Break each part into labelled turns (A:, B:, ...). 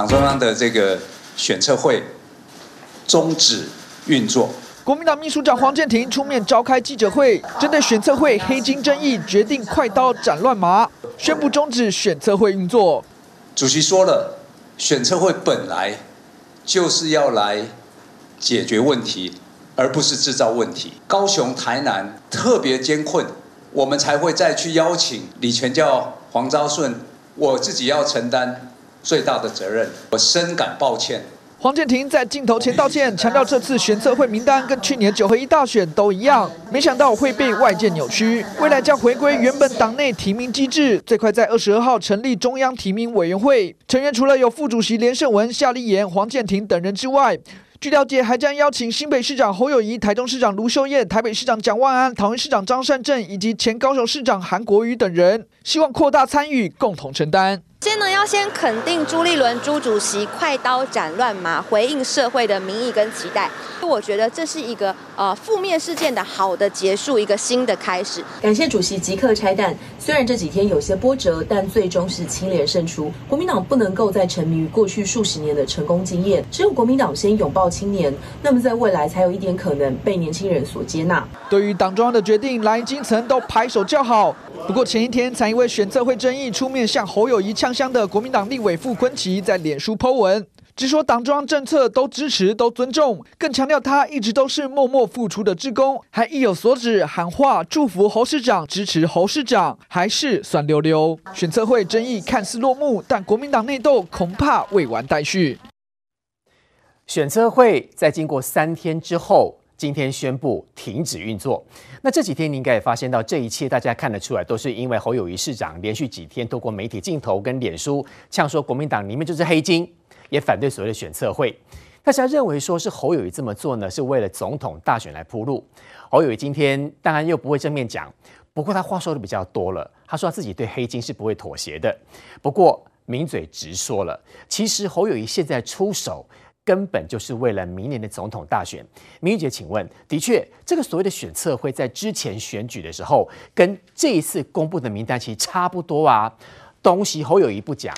A: 党中央的这个选测会终止运作。
B: 国民党秘书长黄健庭出面召开记者会，针对选测会黑金争议，决定快刀斩乱麻，宣布终止选测会运作。
A: 主席说了，选测会本来就是要来解决问题，而不是制造问题。高雄、台南特别艰困，我们才会再去邀请李全教、黄昭顺，我自己要承担最大的责任，我深感抱歉。
B: 黄健庭在镜头前道歉，强调这次选策会名单跟去年九合一大选都一样，没想到会被外界扭曲，未来将回归原本党内提名机制，最快在二十二号成立中央提名委员会，成员除了有副主席连胜文、夏立言、黄健庭等人之外，据了解还将邀请新北市长侯友宜、台中市长卢秀燕、台北市长蒋万安、桃园市长张善政以及前高雄市长韩国瑜等人，希望扩大参与，共同承担。
C: 先呢，要先肯定朱立伦朱主席快刀斩乱麻，回应社会的民意跟期待。我觉得这是一个呃负面事件的好的结束，一个新的开始。
D: 感谢主席即刻拆弹，虽然这几天有些波折，但最终是清廉胜出。国民党不能够再沉迷于过去数十年的成功经验，只有国民党先拥抱青年，那么在未来才有一点可能被年轻人所接纳。
B: 对于党中央的决定，蓝营基层都拍手叫好。不过前一天才因为选测会争议出面向侯友谊呛香的国民党立委傅昆萁在脸书 po 文，直说党中央政策都支持都尊重，更强调他一直都是默默付出的志工，还意有所指喊话祝福侯市长支持侯市长，还是酸溜溜。选策会争议看似落幕，但国民党内斗恐怕未完待续。
E: 选策会在经过三天之后。今天宣布停止运作。那这几天你应该也发现到，这一切大家看得出来，都是因为侯友宜市长连续几天透过媒体镜头跟脸书呛说国民党里面就是黑金，也反对所谓的选策会。大家认为说是侯友宜这么做呢，是为了总统大选来铺路。侯友宜今天当然又不会正面讲，不过他话说的比较多了，他说他自己对黑金是不会妥协的。不过名嘴直说了，其实侯友宜现在出手。根本就是为了明年的总统大选。明玉姐，请问，的确，这个所谓的选策会在之前选举的时候，跟这一次公布的名单其实差不多啊。东西侯友谊不讲，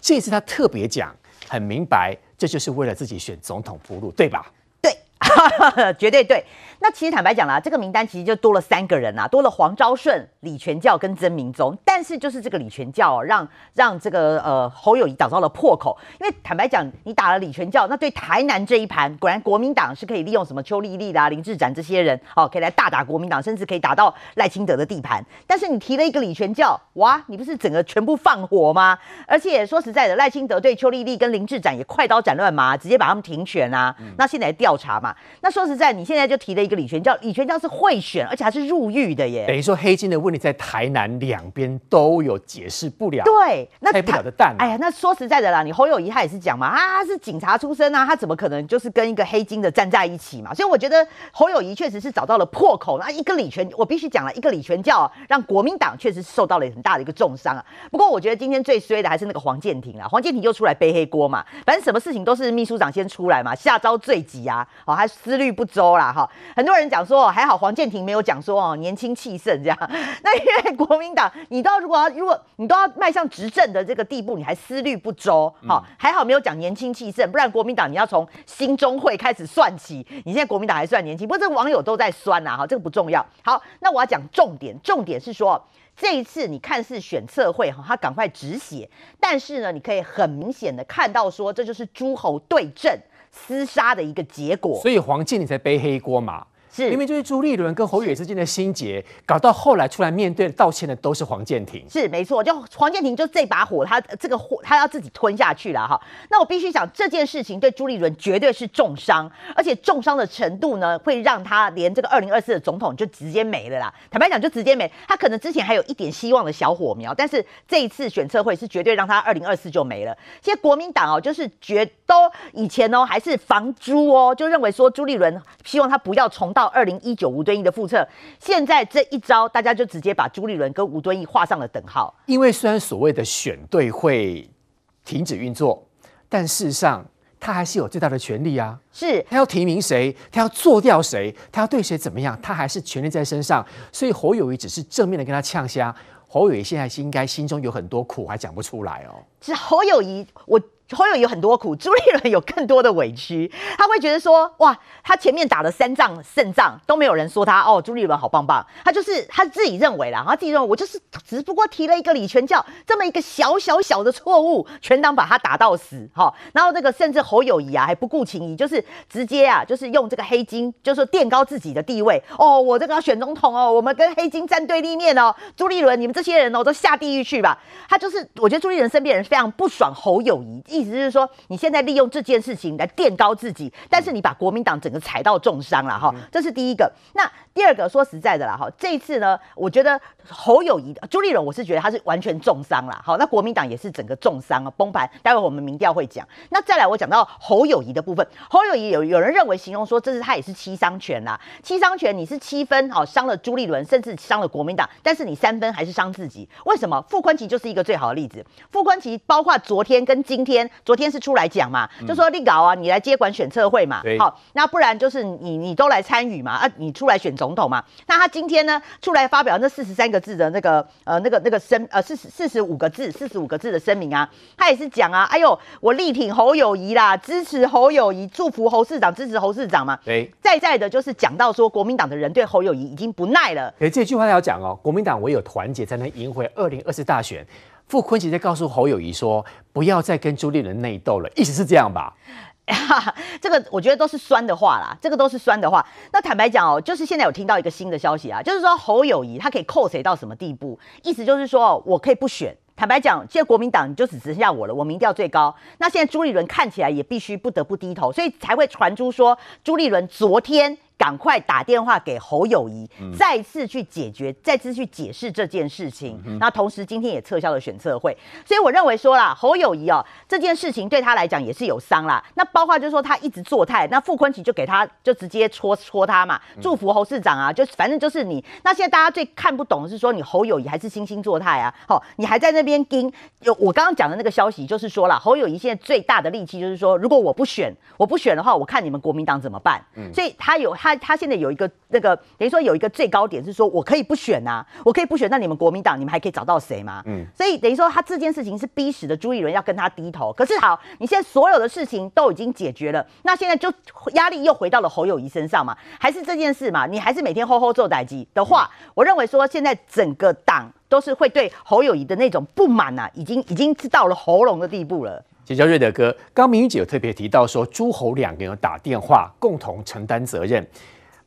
E: 这次他特别讲，很明白，这就是为了自己选总统铺路，对吧？
F: 对，绝对对。那其实坦白讲啦，这个名单其实就多了三个人啊，多了黄昭顺、李全教跟曾明宗。但是就是这个李全教、哦、让让这个呃侯友谊找到了破口，因为坦白讲，你打了李全教，那对台南这一盘，果然国民党是可以利用什么邱丽丽啦、林志展这些人，哦，可以来大打国民党，甚至可以打到赖清德的地盘。但是你提了一个李全教，哇，你不是整个全部放火吗？而且说实在的，赖清德对邱丽丽跟林志展也快刀斩乱麻，直接把他们停权啊。嗯、那现在调查嘛，那说实在，你现在就提了一个。李全教，李全教是贿选，而且还是入狱的耶。
E: 等于说黑金的问题在台南两边都有解释不了，
F: 对，那
E: 拆不了的蛋。
F: 哎呀，那说实在的啦，你侯友谊他也是讲嘛，啊，他是警察出身啊，他怎么可能就是跟一个黑金的站在一起嘛？所以我觉得侯友谊确实是找到了破口。那一个李全，我必须讲了，一个李全教让国民党确实受到了很大的一个重伤啊。不过我觉得今天最衰的还是那个黄建庭啊，黄建庭又出来背黑锅嘛，反正什么事情都是秘书长先出来嘛，下招最急啊，好，还思虑不周啦，哈。很多人讲说，还好黄建庭没有讲说哦，年轻气盛这样。那因为国民党，你都如果要如果你都要迈向执政的这个地步，你还思虑不周，好，还好没有讲年轻气盛，不然国民党你要从新中会开始算起。你现在国民党还算年轻，不过这个网友都在酸呐，哈，这个不重要。好，那我要讲重点，重点是说这一次你看似选策会哈，他赶快止血，但是呢，你可以很明显的看到说，这就是诸侯对阵厮杀的一个结果。
E: 所以黄健你才背黑锅嘛。
F: 是
E: 明明就是朱立伦跟侯友宜之间的心结，搞到后来出来面对道歉的都是黄建庭。
F: 是没错，就黄建庭就这把火，他这个火他要自己吞下去了哈。那我必须讲这件事情对朱立伦绝对是重伤，而且重伤的程度呢，会让他连这个二零二四的总统就直接没了啦。坦白讲，就直接没。他可能之前还有一点希望的小火苗，但是这一次选测会是绝对让他二零二四就没了。现在国民党哦，就是觉都以前哦还是防朱哦，就认为说朱立伦希望他不要重蹈二零一九吴敦义的复测。现在这一招，大家就直接把朱立伦跟吴敦义画上了等号。
E: 因为虽然所谓的选对会停止运作，但事实上他还是有最大的权利啊。
F: 是
E: 他要提名谁，他要做掉谁，他要对谁怎么样，他还是权力在身上。所以侯友谊只是正面的跟他呛虾，侯友谊现在是应该心中有很多苦，还讲不出来哦。
F: 是侯友谊，我。侯友有很多苦，朱立伦有更多的委屈。他会觉得说，哇，他前面打了三仗胜仗，都没有人说他哦，朱立伦好棒棒。他就是他自己认为啦，他自己认为我就是只不过提了一个李全教这么一个小小小的错误，全党把他打到死哈。然后这个甚至侯友谊啊还不顾情谊，就是直接啊就是用这个黑金，就是垫高自己的地位哦。我这个要选总统哦，我们跟黑金站对立面哦。朱立伦，你们这些人哦都下地狱去吧。他就是我觉得朱立伦身边人非常不爽侯友谊。意思就是说，你现在利用这件事情来垫高自己，但是你把国民党整个踩到重伤了哈，这是第一个。那第二个说实在的啦哈，这一次呢，我觉得侯友宜、朱立伦，我是觉得他是完全重伤了。好，那国民党也是整个重伤啊，崩盘。待会我们民调会讲。那再来，我讲到侯友谊的部分，侯友谊有有人认为形容说，这是他也是七伤拳啦，七伤拳你是七分好伤了朱立伦，甚至伤了国民党，但是你三分还是伤自己。为什么？傅昆萁就是一个最好的例子。傅昆萁包括昨天跟今天。昨天是出来讲嘛，就说立搞啊，你来接管选测会嘛，好，那不然就是你你都来参与嘛，啊，你出来选总统嘛。那他今天呢出来发表那四十三个字的那个呃那个那个声呃四十四十五个字四十五个字的声明啊，他也是讲啊，哎呦，我力挺侯友谊啦，支持侯友谊，祝福侯市长，支持侯市长嘛。对，再再的就是讲到说国民党的人对侯友谊已经不耐了。
E: 哎，这句话要讲哦，国民党唯有团结才能赢回二零二四大选。傅崐萁在告诉侯友宜说：“不要再跟朱立伦内斗了。”意思是这样吧？
F: 这个我觉得都是酸的话啦，这个都是酸的话。那坦白讲哦，就是现在有听到一个新的消息啊，就是说侯友宜他可以扣谁到什么地步？意思就是说我可以不选。坦白讲，现在国民党就只剩下我了，我民调最高。那现在朱立伦看起来也必须不得不低头，所以才会传出说朱立伦昨天。赶快打电话给侯友宜，再次去解决，再次去解释这件事情。那同时今天也撤销了选测会，所以我认为说啦，侯友谊哦，这件事情对他来讲也是有伤啦。那包括就是说他一直做态，那傅昆萁就给他就直接戳戳他嘛，祝福侯市长啊，就反正就是你。那现在大家最看不懂的是说你侯友谊还是惺惺作态啊，好，你还在那边盯。有我刚刚讲的那个消息就是说了，侯友谊现在最大的力气就是说，如果我不选，我不选的话，我看你们国民党怎么办。所以他有他。他他现在有一个那个等于说有一个最高点是说，我可以不选啊，我可以不选，那你们国民党你们还可以找到谁吗？嗯，所以等于说他这件事情是逼使的朱立伦要跟他低头。可是好，你现在所有的事情都已经解决了，那现在就压力又回到了侯友谊身上嘛？还是这件事嘛？你还是每天吼吼做代志的话，我认为说现在整个党都是会对侯友谊的那种不满啊，已经已经是到了喉咙的地步了。
E: 请教瑞德哥，刚明玉姐有特别提到说，朱侯两个人有打电话共同承担责任。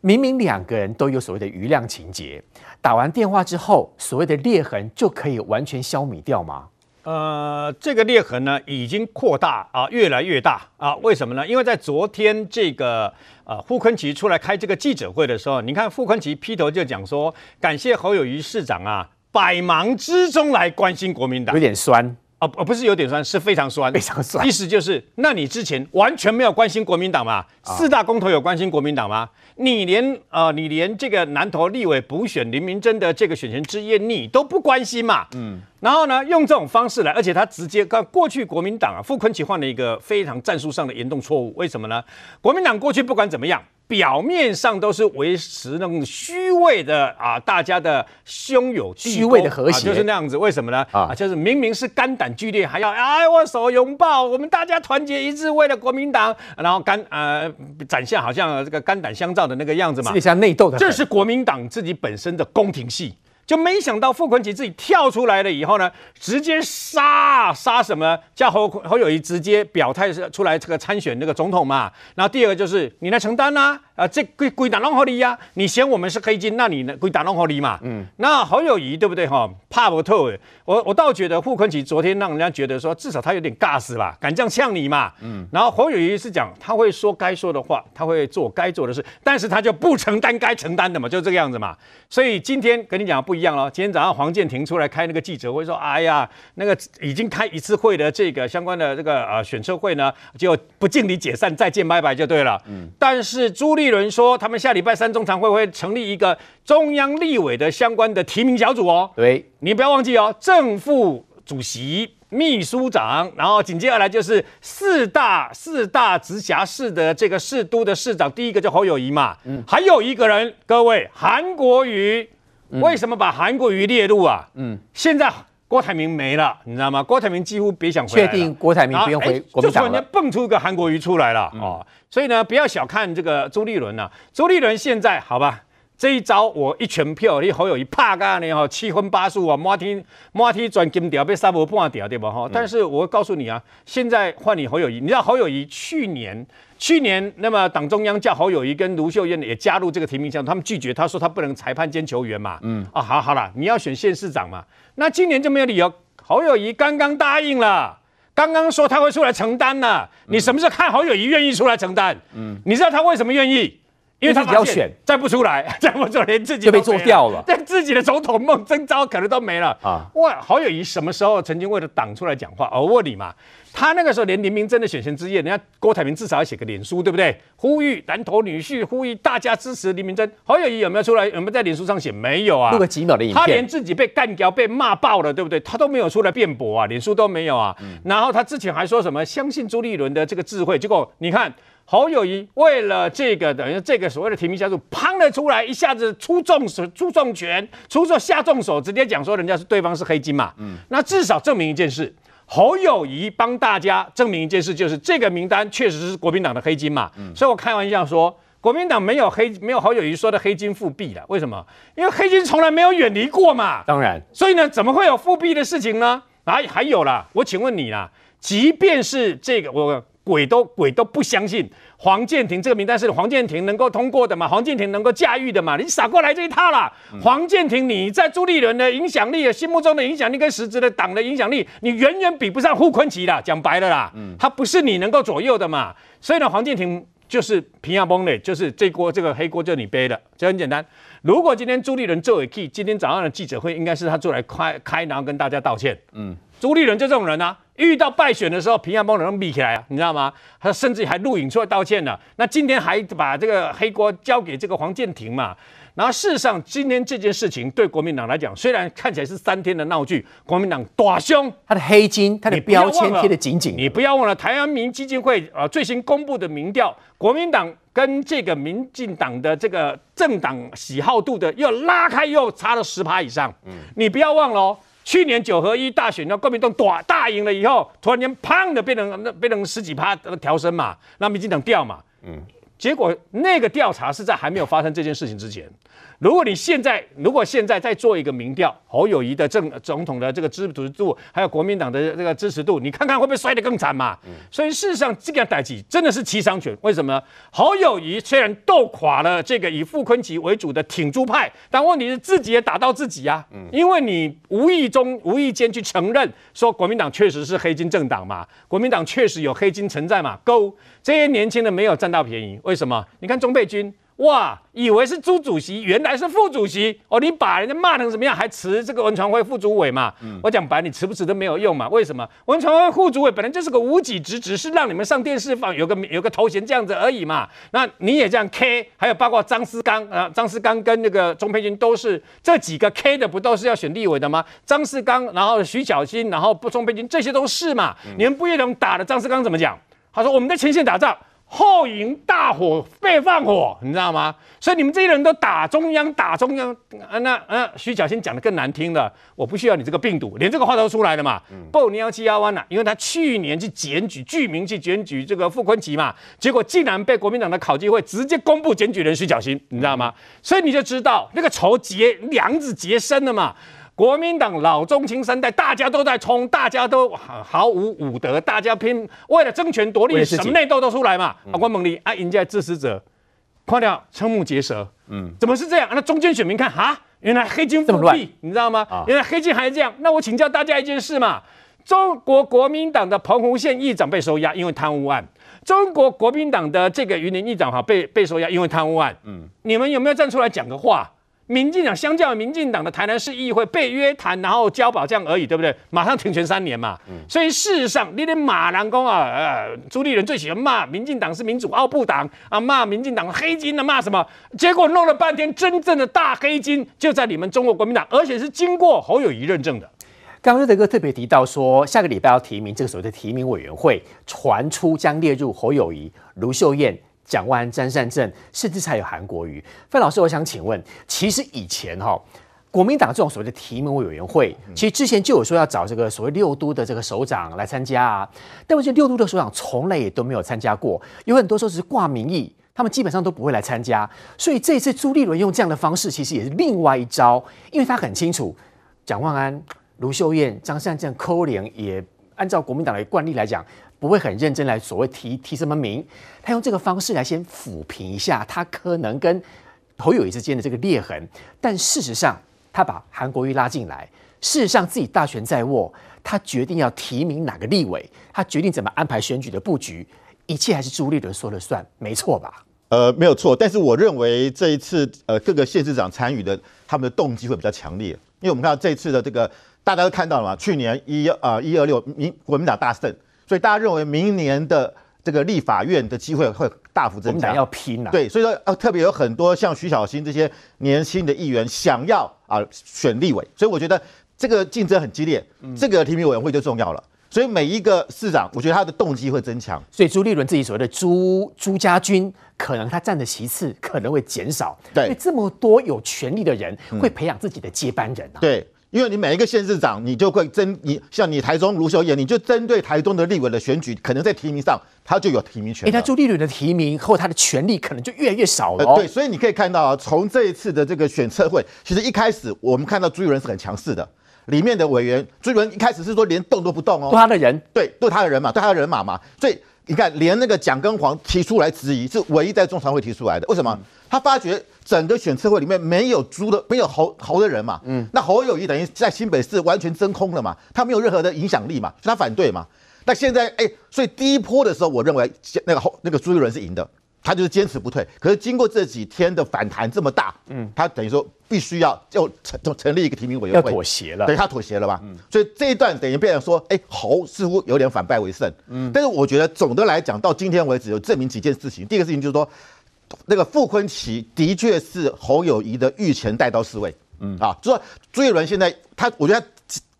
E: 明明两个人都有所谓的余量情节，打完电话之后，所谓的裂痕就可以完全消弭掉吗？
G: 呃，这个裂痕呢，已经扩大啊，越来越大啊。为什么呢？因为在昨天这个呃傅昆萁出来开这个记者会的时候，你看傅昆萁劈头就讲说，感谢侯友宜市长啊，百忙之中来关心国民党，
E: 有点酸。
G: 哦，不是有点酸，是非常酸，
E: 非常酸。
G: 意思就是，那你之前完全没有关心国民党嘛？哦、四大公投有关心国民党吗？你连呃，你连这个南投立委补选林明珍的这个选前之夜，你都不关心嘛？嗯。然后呢，用这种方式来，而且他直接跟过去国民党啊，傅昆萁犯了一个非常战术上的严重错误。为什么呢？国民党过去不管怎么样。表面上都是维持那种虚伪的啊，大家的胸有虚伪的和谐，就是那样子。为什么呢？啊，就是明明是肝胆俱裂，还要哎握手拥抱，我们大家团结一致，为了国民党，然后肝呃展现好像这个肝胆相照的那个样子嘛，
E: 像内斗的。
G: 这是国民党自己本身的宫廷戏。就没想到傅昆萁自己跳出来了以后呢，直接杀杀什么？叫侯侯友谊直接表态是出来这个参选那个总统嘛。然后第二个就是你来承担呐、啊，啊这归归打弄合理呀。你嫌我们是黑金，那你呢归打弄合理嘛。嗯，那侯友谊对不对哈？怕不透诶。我我倒觉得傅昆萁昨天让人家觉得说至少他有点尬死吧，敢这样呛你嘛。嗯，然后侯友谊是讲他会说该说的话，他会做该做的事，但是他就不承担该承担的嘛，就这个样子嘛。所以今天跟你讲不一样了。今天早上黄建庭出来开那个记者会说：“哎呀，那个已经开一次会的这个相关的这个呃选车会呢，就不敬礼解散，再见拜拜就对了。”嗯。但是朱立伦说，他们下礼拜三中常会会成立一个中央立委的相关的提名小组哦。对，你不要忘记哦，正副主席。秘书长，然后紧接而来就是四大四大直辖市的这个市都的市长，第一个叫侯友谊嘛，嗯，还有一个人，各位韩国瑜，为什么把韩国瑜列入啊？嗯，现在郭台铭没了，你知道吗？郭台铭几乎别想回来，确定郭台铭不用回国民党，就突然间蹦出一个韩国瑜出来了、嗯、哦，所以呢，不要小看这个朱立伦呐、啊，朱立伦现在好吧。这一招我一拳票，你侯友宜怕干呢吼，七荤八素啊，满天满天转金条，被杀无半条对吧哈？但是我告诉你啊，现在换你侯友宜，你知道侯友宜去年去年那么党中央叫侯友宜跟卢秀燕也加入这个提名项目，他们拒绝，他说他不能裁判兼球员嘛。嗯啊，好好了，你要选县市长嘛，那今年就没有理由。侯友宜刚刚答应了，刚刚说他会出来承担了，你什么时候看侯友宜愿意出来承担？嗯，你知道他为什么愿意？因为他只要选，再不出来，再不出来，连自己就被做掉了，连自己的总统梦征召可能都没了啊！哇，侯友谊什么时候曾经为了党出来讲话？我问你嘛，他那个时候连林明真的选前之夜，人家郭台铭至少要写个脸书，对不对？呼吁南投女婿，呼吁大家支持林明真。侯友谊有没有出来？有没有在脸书上写？没有啊，录个几秒的影片。他连自己被干掉、被骂爆了，对不对？他都没有出来辩驳啊，脸书都没有啊。嗯、然后他之前还说什么相信朱立伦的这个智慧，结果你看。侯友谊为了这个，等于这个所谓的提名家族，砰了出来，一下子出重手、出重拳、出手下重手，直接讲说人家是对方是黑金嘛。嗯，那至少证明一件事，侯友谊帮大家证明一件事，就是这个名单确实是国民党的黑金嘛。嗯，所以我开玩笑说，国民党没有黑，没有侯友谊说的黑金复辟了。为什么？因为黑金从来没有远离过嘛。当然，所以呢，怎么会有复辟的事情呢？啊，还有啦，我请问你啦，即便是这个我。鬼都鬼都不相信黄建庭这个名单是黄建庭能够通过的嘛？黄建庭能够驾驭的嘛？你傻过来这一套啦！嗯、黄建庭你在朱立伦的影响力、心目中的影响力跟实质的党的影响力，你远远比不上傅崐萁的。讲白了啦，嗯、他不是你能够左右的嘛。所以呢，黄建庭就是平亚崩的，就是这锅这个黑锅就你背的，就很简单。如果今天朱立伦作为 key，今天早上的记者会应该是他出来开开，然后跟大家道歉。嗯，朱立伦就这种人啊。遇到败选的时候，平安帮人密起来啊，你知道吗？他甚至还录影出来道歉了。那今天还把这个黑锅交给这个黄建庭嘛？然后事实上，今天这件事情对国民党来讲，虽然看起来是三天的闹剧，国民党大凶，他的黑金，他的标签贴得紧紧。你不要忘了，台湾民基金会啊最新公布的民调，国民党跟这个民进党的这个政党喜好度的又拉开，又差了十趴以上。嗯，你不要忘了哦。去年九合一大选，那国民党大大赢了以后，突然间砰的变成那变成十几趴调升嘛，那民进党掉嘛，嗯，结果那个调查是在还没有发生这件事情之前。如果你现在如果现在再做一个民调，侯友谊的政总统的这个支持度，还有国民党的这个支持度，你看看会不会摔得更惨嘛？嗯、所以事实上这个代际真的是七伤拳。为什么？侯友谊虽然斗垮了这个以傅昆萁为主的挺猪派，但问题是自己也打到自己啊。嗯、因为你无意中无意间去承认说国民党确实是黑金政党嘛，国民党确实有黑金存在嘛。勾这些年轻人没有占到便宜，为什么？你看钟佩君。哇，以为是朱主席，原来是副主席哦！你把人家骂成什么样，还辞这个文传会副主委嘛？嗯、我讲白，你辞不辞都没有用嘛？为什么？文传会副主委本来就是个无给职，只是让你们上电视放有个有个头衔这样子而已嘛。那你也这样 K，还有包括张思刚啊，张思刚跟那个钟佩君都是这几个 K 的，不都是要选立委的吗？张思刚，然后徐小新，然后不钟佩君，这些都是嘛？嗯、你们不也能打的张思刚怎么讲？他说我们在前线打仗。后营大火被放火，你知道吗？所以你们这些人都打中央，打中央啊！那啊，徐小新讲的更难听了，我不需要你这个病毒，连这个话都出来了嘛。报你要七幺弯呐，因为他去年去检举，具名去检举这个傅昆萁嘛，结果竟然被国民党的考纪会直接公布检举人徐小新，你知道吗？所以你就知道那个仇结梁子结深了嘛。国民党老中青三代，大家都在冲，大家都毫无武德，大家拼为了争权夺利，什么内斗都出来嘛。啊，关猛力啊，人家支持者，快掉瞠目结舌。嗯，怎么是这样？那中间选民看哈，原来黑金复辟，你知道吗？啊、原来黑金还是这样。那我请教大家一件事嘛：中国国民党的澎湖县议长被收押，因为贪污案；中国国民党的这个云林议长哈被被收押，因为贪污案。嗯，你们有没有站出来讲个话？民进党相较于民进党的台南市议会被约谈，然后交保这样而已，对不对？马上停权三年嘛。嗯、所以事实上，你连马兰公啊，呃，朱立伦最喜欢骂民进党是民主奥布党啊，骂民进党黑金的骂什么？结果弄了半天，真正的大黑金就在你们中国国民党，而且是经过侯友谊认证的。
E: 刚刚瑞德哥特别提到说，下个礼拜要提名这个所谓的提名委员会，传出将列入侯友谊、卢秀燕。蒋万安、张善政，甚至还有韩国瑜。范老师，我想请问，其实以前哈，国民党这种所谓的提名委员会，其实之前就有说要找这个所谓六都的这个首长来参加啊。但我觉得六都的首长从来也都没有参加过，有很多时候只是挂名义，他们基本上都不会来参加。所以这一次朱立伦用这样的方式，其实也是另外一招，因为他很清楚，蒋万安、卢秀燕、张善政、柯连也按照国民党的惯例来讲。不会很认真来所谓提提什么名，他用这个方式来先抚平一下他可能跟侯友宜之间的这个裂痕，但事实上他把韩国瑜拉进来，事实上自己大权在握，他决定要提名哪个立委，他决定怎么安排选举的布局，一切还是朱立伦说了算，没错吧？
H: 呃，没有错，但是我认为这一次呃各个县市长参与的他们的动机会比较强烈，因为我们看到这一次的这个大家都看到了嘛，去年一啊一二六民国民党大胜。所以大家认为明年的这个立法院的机会会大幅增加，
E: 要拼啊！
H: 对，所以说呃，特别有很多像徐小新这些年轻的议员想要啊选立委，所以我觉得这个竞争很激烈，这个提名委员会就重要了。所以每一个市长，我觉得他的动机会增强。
E: 所以朱立伦自己所谓的朱朱家军，可能他占的席次可能会减少，对，因为这么多有权力的人会培养自己的接班人啊。
H: 对。因为你每一个县市长，你就会针你像你台中卢秀燕，你就针对台中的立委的选举，可能在提名上他就有提名权。哎，
E: 那朱立伦的提名后，他的权利可能就越来越少了，哦。
H: 对，所以你可以看到啊，从这一次的这个选测会，其实一开始我们看到朱立伦是很强势的，里面的委员朱立伦一开始是说连动都不动哦，
E: 都他的人，
H: 对，都他的人嘛，对他的人马嘛，所以你看连那个蒋根黄提出来质疑，是唯一在中常会提出来的，为什么？他发觉。整个选测会里面没有朱的，没有侯侯的人嘛，嗯，那侯友谊等于在新北市完全真空了嘛，他没有任何的影响力嘛，所以他反对嘛。那现在哎，所以第一波的时候，我认为那个侯那个朱立伦是赢的，他就是坚持不退。可是经过这几天的反弹这么大，嗯，他等于说必须要就成成立一个提名委员会，
E: 要妥协了，
H: 对，他妥协了吧？嗯，所以这一段等于变成说，哎，侯似乎有点反败为胜，嗯，但是我觉得总的来讲，到今天为止有证明几件事情。第一个事情就是说。那个傅昆奇的确是侯友谊的御前带刀侍卫，嗯啊，就说朱一伦现在他，我觉得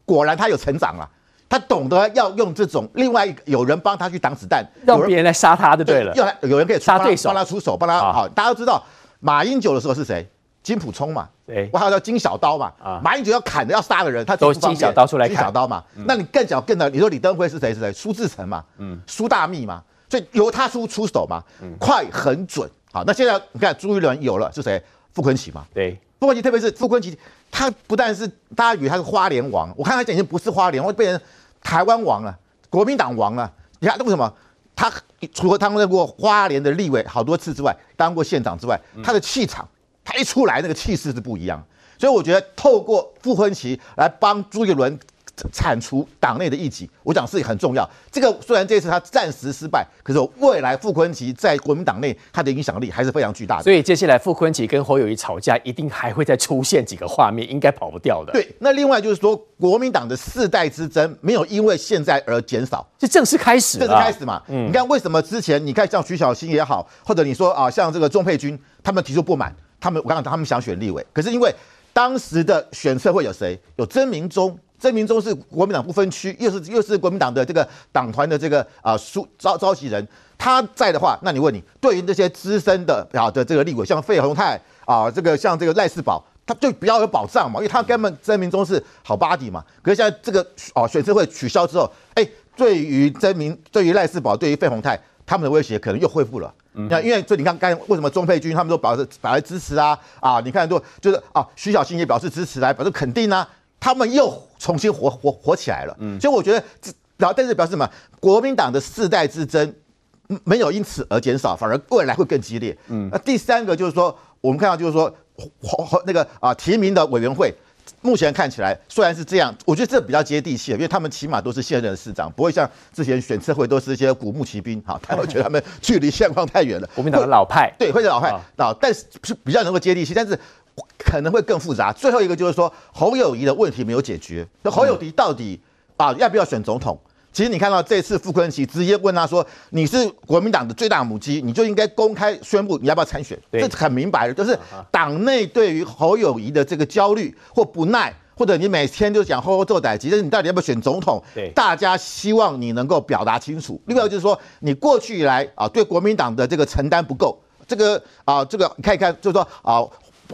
H: 果然他有成长了，他懂得要用这种另外一个有人帮他去挡子弹，
E: 让别人来杀他就对了，
H: 要有人可以
E: 杀对手，
H: 帮他出手，帮他好。大家都知道马英九的时候是谁？金普聪嘛，对，我还有叫金小刀嘛，啊，马英九要砍的要杀的人，他
E: 都是金小刀出来砍，
H: 金小刀嘛。那你更讲更的，你说李登辉是谁？是谁？苏志诚嘛，嗯，苏大密嘛，所以由他出出手嘛，快很准。好，那现在你看朱一伦有了是谁？傅昆萁嘛。对，傅昆萁，特别是傅昆萁，他不但是大家以为他是花莲王，我看他已经不是花莲，我变成台湾王了，国民党王了。你看为什么？他除了当过花莲的立委好多次之外，当过县长之外，他的气场，他一出来那个气势是不一样。所以我觉得透过傅昆萁来帮朱一伦。铲除党内的异己，我讲是很重要。这个虽然这次他暂时失败，可是未来傅昆萁在国民党内他的影响力还是非常巨大的。
E: 所以接下来傅昆萁跟侯友谊吵架，一定还会再出现几个画面，应该跑不掉的。
H: 对，那另外就是说，国民党的世代之争没有因为现在而减少，
E: 是正式开始，
H: 正式开始嘛。嗯，你看为什么之前你看像徐小新也好，或者你说啊像这个钟佩君，他们提出不满，他们我刚刚他们想选立委，可是因为当时的选策会有谁？有曾铭宗。曾明忠是国民党不分区，又是又是国民党的这个党团的这个啊书召召集人，他在的话，那你问你，对于这些资深的啊的这个立委，像费鸿泰啊，这个像这个赖世宝，他就比较有保障嘛，因为他根本曾明忠是好巴底嘛。可是现在这个哦、啊、选测会取消之后，哎，对于曾明，对于赖世宝，对于费鸿泰，他们的威胁可能又恢复了。那、嗯、因为所以你看刚为什么钟沛君他们都表示表示支持啊啊？你看都就是啊，徐小新也表示支持来表示肯定啊，他们又重新活活活起来了。嗯，所以我觉得然后但是表示什么？国民党的世代之争没有因此而减少，反而未来会更激烈。嗯，那第三个就是说，我们看到就是说，那个啊提名的委员会，目前看起来虽然是这样，我觉得这比较接地气，因为他们起码都是现任的市长，不会像之前选测会都是一些古墓奇兵。哈，他们觉得他们距离现况太远了。
E: 国民党的老派，
H: 对，会是老派啊，但是是比较能够接地气，但是可能会更复杂。最后一个就是说，侯友宜的问题没有解决，那侯友宜到底啊要不要选总统？其实你看到这次傅昆萁直接问他说：“你是国民党的最大母鸡，你就应该公开宣布你要不要参选。”这很明白的，就是党内对于侯友宜的这个焦虑或不耐，或者你每天就讲吼吼做代志，但是你到底要不要选总统？大家希望你能够表达清楚。另外就是说，你过去以来啊，对国民党的这个承担不够，这个啊，这个你看一看，就是说啊。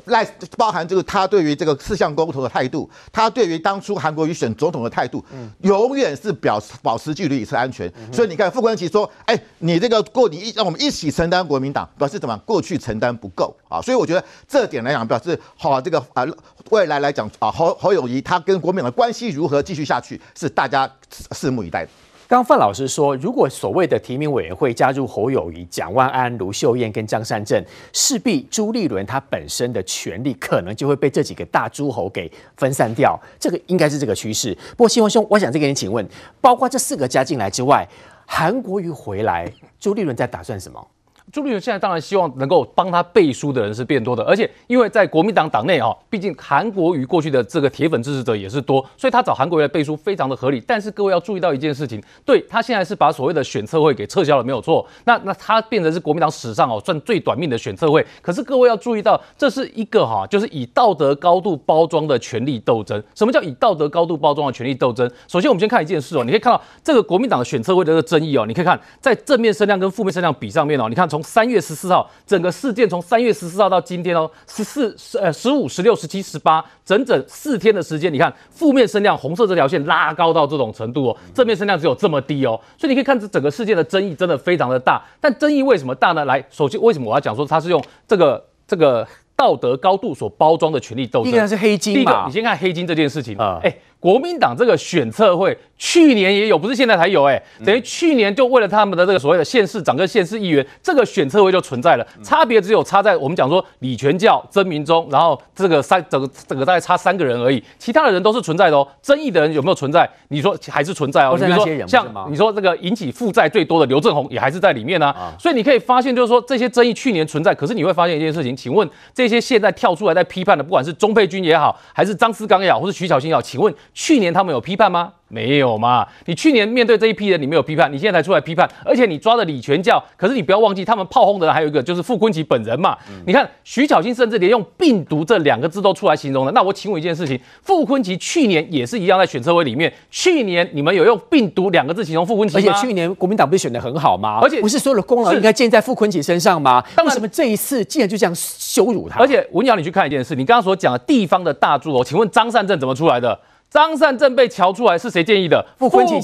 H: 赖包含这个他对于这个四项公投的态度，他对于当初韩国瑜选总统的态度，永远是表保持距离以策安全。所以你看傅冠奇说：“哎，你这个过你一让我们一起承担国民党，表示怎么过去承担不够啊？”所以我觉得这点来讲，表示好这个啊未来来讲啊侯侯友谊他跟国民党的关系如何继续下去，是大家拭目以待的。
E: 刚范老师说，如果所谓的提名委员会加入侯友谊、蒋万安、卢秀燕跟张善政，势必朱立伦他本身的权力可能就会被这几个大诸侯给分散掉，这个应该是这个趋势。不过希望兄，我想再给你请问，包括这四个加进来之外，韩国瑜回来，朱立伦在打算什么？
I: 朱立伦现在当然希望能够帮他背书的人是变多的，而且因为在国民党党内啊，毕竟韩国瑜过去的这个铁粉支持者也是多，所以他找韩国瑜来背书非常的合理。但是各位要注意到一件事情，对，他现在是把所谓的选测会给撤销了，没有错。那那他变成是国民党史上哦算最短命的选测会。可是各位要注意到，这是一个哈，就是以道德高度包装的权力斗争。什么叫以道德高度包装的权力斗争？首先我们先看一件事哦，你可以看到这个国民党的选测会的这个争议哦，你可以看在正面声量跟负面声量比上面哦，你看从。三月十四号，整个事件从三月十四号到今天哦，十四、十呃十五、十六、十七、十八，整整四天的时间。你看负面声量红色这条线拉高到这种程度哦，正面声量只有这么低哦，所以你可以看这整个事件的争议真的非常的大。但争议为什么大呢？来，首先为什么我要讲说它是用这个这个道德高度所包装的权力斗争？
E: 应该是黑金嘛。
I: 第一个，你先看黑金这件事情啊，哎、嗯。国民党这个选测会去年也有，不是现在才有，哎，等于去年就为了他们的这个所谓的县市长跟县市议员，这个选测位就存在了，差别只有差在我们讲说李全教、曾明忠，然后这个三整个整个大概差三个人而已，其他的人都是存在的哦。争议的人有没有存在？你说还是存在哦。比如说像你说这个引起负债最多的刘正宏也还是在里面呢。所以你可以发现，就是说这些争议去年存在，可是你会发现一件事情，请问这些现在跳出来在批判的，不管是钟佩君也好，还是张思刚也好，或是徐小新也好，请问？去年他们有批判吗？没有嘛？你去年面对这一批人，你没有批判，你现在才出来批判，而且你抓的李全教，可是你不要忘记，他们炮轰的人还有一个就是傅昆萁本人嘛。嗯、你看徐巧芯甚至连用病毒这两个字都出来形容了。那我请问一件事情，傅昆萁去年也是一样在选车会里面，去年你们有用病毒两个字形容傅昆萁吗？
E: 而且去年国民党不是选的很好吗？而且不是所有的功劳应该建在傅昆萁身上吗？为什么这一次竟然就这样羞辱他？
I: 而且文瑶，你去看一件事，你刚刚所讲的地方的大诸侯，请问张善政怎么出来的？张善政被瞧出来是谁建议的？
E: 傅昆萁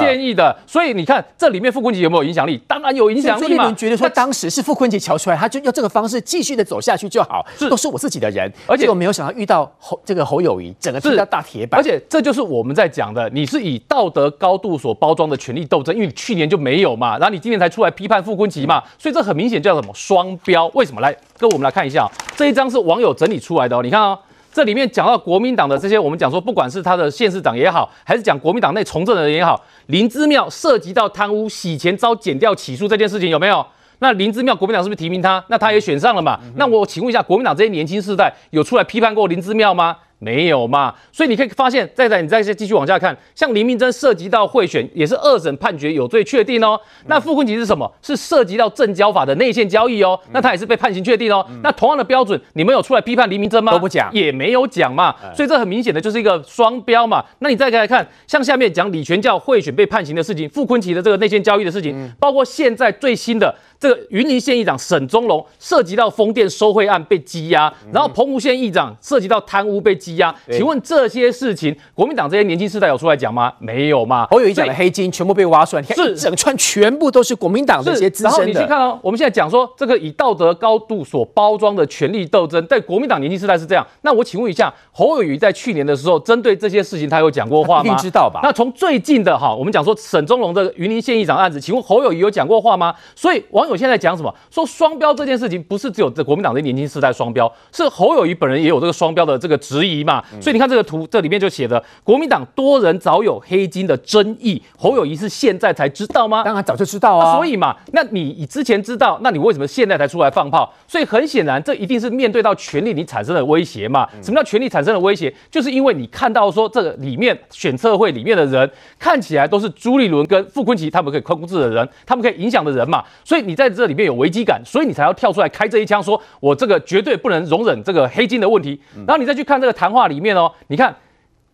I: 建议的。所以你看这里面傅昆萁有没有影响力？当然有影响力嘛。朱立伦
E: 觉得说当时是傅昆萁瞧出来，他就用这个方式继续的走下去就好，是都是我自己的人。而且我没有想到遇到侯这个侯友谊，整个是大铁板。
I: 而且这就是我们在讲的，你是以道德高度所包装的权力斗争，因为你去年就没有嘛，然后你今年才出来批判傅昆萁嘛，所以这很明显叫什么双标？为什么？来，跟我们来看一下，这一张是网友整理出来的哦，你看哦。这里面讲到国民党的这些，我们讲说，不管是他的县市长也好，还是讲国民党内从政的人也好，林之妙涉及到贪污、洗钱遭检调起诉这件事情有没有？那林之妙国民党是不是提名他？那他也选上了嘛？那我请问一下，国民党这些年轻世代有出来批判过林之妙吗？没有嘛，所以你可以发现，再再你再继续往下看，像林明溱涉及到贿选，也是二审判决有罪确定哦。那傅昆萁是什么？是涉及到证交法的内线交易哦。那他也是被判刑确定哦。那同样的标准，你们有出来批判林明溱吗？
E: 都不讲，
I: 也没有讲嘛。所以这很明显的就是一个双标嘛。那你再来看，像下面讲李全教贿选被判刑的事情，傅昆萁的这个内线交易的事情，包括现在最新的。这个云林县议长沈宗龙涉及到风电收贿案被羁押，然后澎湖县议长涉及到贪污被羁押。请问这些事情，国民党这些年轻世代有出来讲吗？没有嘛？
E: 侯友谊讲的黑金全部被挖出来，是整串全部都是国民党这些资深的。然后
I: 你去看哦，我们现在讲说这个以道德高度所包装的权力斗争，在国民党年轻世代是这样。那我请问一下，侯友谊在去年的时候针对这些事情，他有讲过话吗？
E: 一定知道吧？
I: 那从最近的哈，我们讲说沈宗龙的云林县议长案子，请问侯友谊有讲过话吗？所以网友现在讲什么？说双标这件事情不是只有这国民党的年轻世代双标，是侯友谊本人也有这个双标的这个质疑嘛？所以你看这个图，这里面就写的国民党多人早有黑金的争议，侯友谊是现在才知道吗？
E: 当然早就知道啊。
I: 所以嘛，那你之前知道，那你为什么现在才出来放炮？所以很显然，这一定是面对到权力你产生的威胁嘛？什么叫权力产生的威胁？就是因为你看到说这个里面选测会里面的人看起来都是朱立伦跟傅昆萁他们可以控制的人，他们可以影响的人嘛？所以你在这里面有危机感，所以你才要跳出来开这一枪，说我这个绝对不能容忍这个黑金的问题。然后你再去看这个谈话里面哦，你看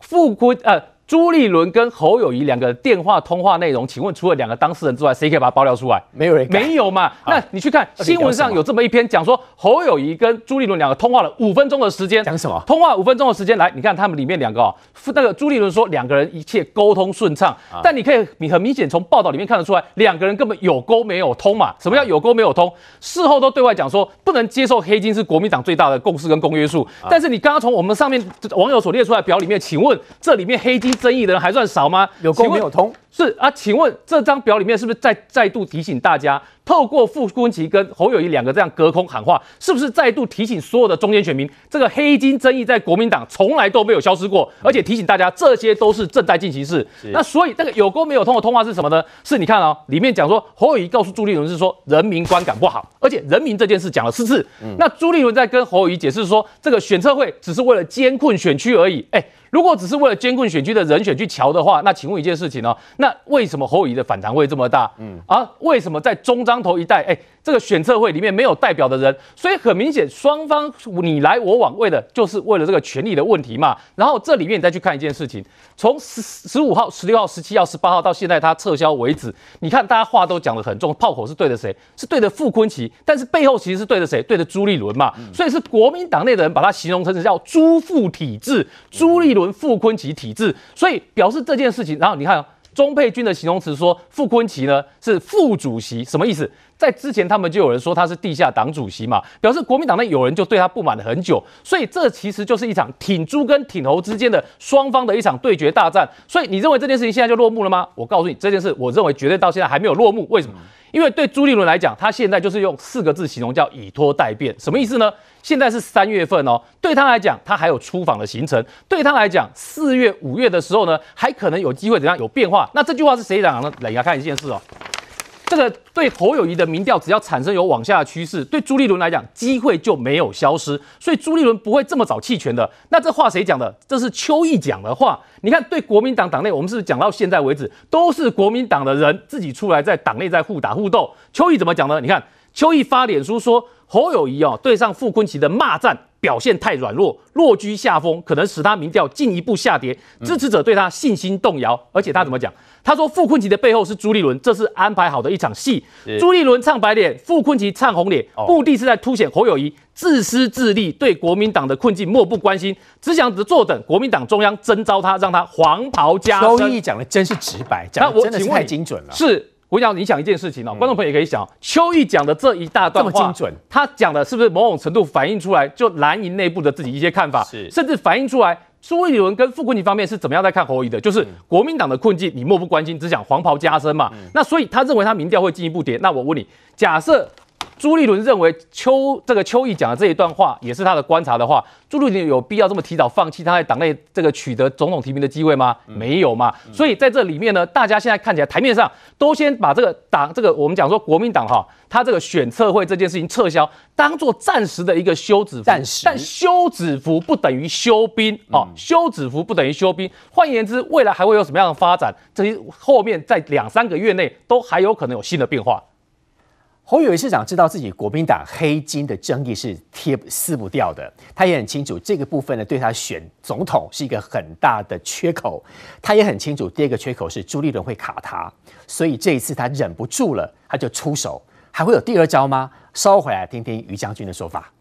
I: 傅崐呃。朱立伦跟侯友谊两个电话通话内容，请问除了两个当事人之外，谁可以把它爆料出来？
E: 没有人，
I: 没有嘛？那你去看新闻上有这么一篇讲说，侯友谊跟朱立伦两个通话了五分钟的时间，
E: 讲什么？
I: 通话五分钟的时间，来，你看他们里面两个哦，那个朱立伦说两个人一切沟通顺畅，但你可以你很明显从报道里面看得出来，两个人根本有沟没有通嘛？什么叫有沟没有通？事后都对外讲说不能接受黑金是国民党最大的共识跟公约数，但是你刚刚从我们上面网友所列出来表里面，请问这里面黑金争议的人还算少？吗？
E: 有沟没有通？
I: 是啊，请问这张表里面是不是再再度提醒大家，透过傅昆奇跟侯友谊两个这样隔空喊话，是不是再度提醒所有的中间选民，这个黑金争议在国民党从来都没有消失过，而且提醒大家这些都是正在进行式。那所以这个有沟没有通的通话是什么呢？是你看啊、哦，里面讲说侯友宜告诉朱立伦是说人民观感不好，而且人民这件事讲了四次。那朱立伦在跟侯友谊解释说，这个选测会只是为了监困选区而已。哎。如果只是为了监困选区的人选去瞧的话，那请问一件事情呢？那为什么侯友宜的反弹会这么大？嗯啊，为什么在中彰投一带，哎，这个选测会里面没有代表的人？所以很明显，双方你来我往，为的就是为了这个权力的问题嘛。然后这里面你再去看一件事情，从十十五号、十六号、十七号、十八号到现在他撤销为止，你看大家话都讲得很重，炮口是对着谁？是对着傅昆萁，但是背后其实是对着谁？对着朱立伦嘛。所以是国民党内的人把他形容成是叫朱傅体制，朱立伦。傅昆萁体制，所以表示这件事情。然后你看钟佩君的形容词说，傅昆萁呢是副主席，什么意思？在之前他们就有人说他是地下党主席嘛，表示国民党内有人就对他不满了很久。所以这其实就是一场挺猪跟挺猴之间的双方的一场对决大战。所以你认为这件事情现在就落幕了吗？我告诉你，这件事我认为绝对到现在还没有落幕。为什么？因为对朱立伦来讲，他现在就是用四个字形容，叫以拖待变。什么意思呢？现在是三月份哦，对他来讲，他还有出访的行程；对他来讲，四月、五月的时候呢，还可能有机会怎样有变化。那这句话是谁讲的呢？来，来看一件事哦。这个对侯友谊的民调，只要产生有往下的趋势，对朱立伦来讲，机会就没有消失。所以朱立伦不会这么早弃权的。那这话谁讲的？这是邱毅讲的话。你看，对国民党党内，我们是讲到现在为止，都是国民党的人自己出来在党内在互打互斗。邱毅怎么讲呢？你看，邱毅发脸书说，侯友谊哦对上傅昆萁的骂战。表现太软弱，落居下风，可能使他民调进一步下跌，支持者对他信心动摇。而且他怎么讲？他说傅昆萁的背后是朱立伦，这是安排好的一场戏。朱立伦唱白脸，傅昆萁唱红脸，目的是在凸显侯友谊自私自利，对国民党的困境漠不关心，只想着坐等国民党中央征召他，让他黄袍加身。
E: 周毅讲的真是直白，讲的真的是太精准了。
I: 是。我想你想一件事情哦，观众朋友也可以想，邱毅讲的这一大段话，
E: 这么精准，
I: 他讲的是不是某种程度反映出来，就蓝营内部的自己一些看法，是，甚至反映出来朱立伦跟傅昆萁方面是怎么样在看侯友的，就是国民党的困境你漠不关心，只想黄袍加身嘛，那所以他认为他民调会进一步跌。那我问你，假设朱立伦认为邱这个邱毅讲的这一段话也是他的观察的话，朱立伦有必要这么提早放弃他在党内这个取得总统提名的机会吗？没有嘛。所以在这里面呢，大家现在看起来台面上都先把这个党这个我们讲说国民党哈，他这个选测会这件事情撤销，当做暂时的一个休止符。暂时，但休止符不等于休兵哦，休止符不等于休兵。换言之，未来还会有什么样的发展？这些后面在两三个月内都还有可能有新的变化。
E: 侯友宜市长知道自己国民党黑金的争议是贴撕不掉的，他也很清楚这个部分呢，对他选总统是一个很大的缺口。他也很清楚第二个缺口是朱立伦会卡他，所以这一次他忍不住了，他就出手。还会有第二招吗？稍回来听听于将军的说法。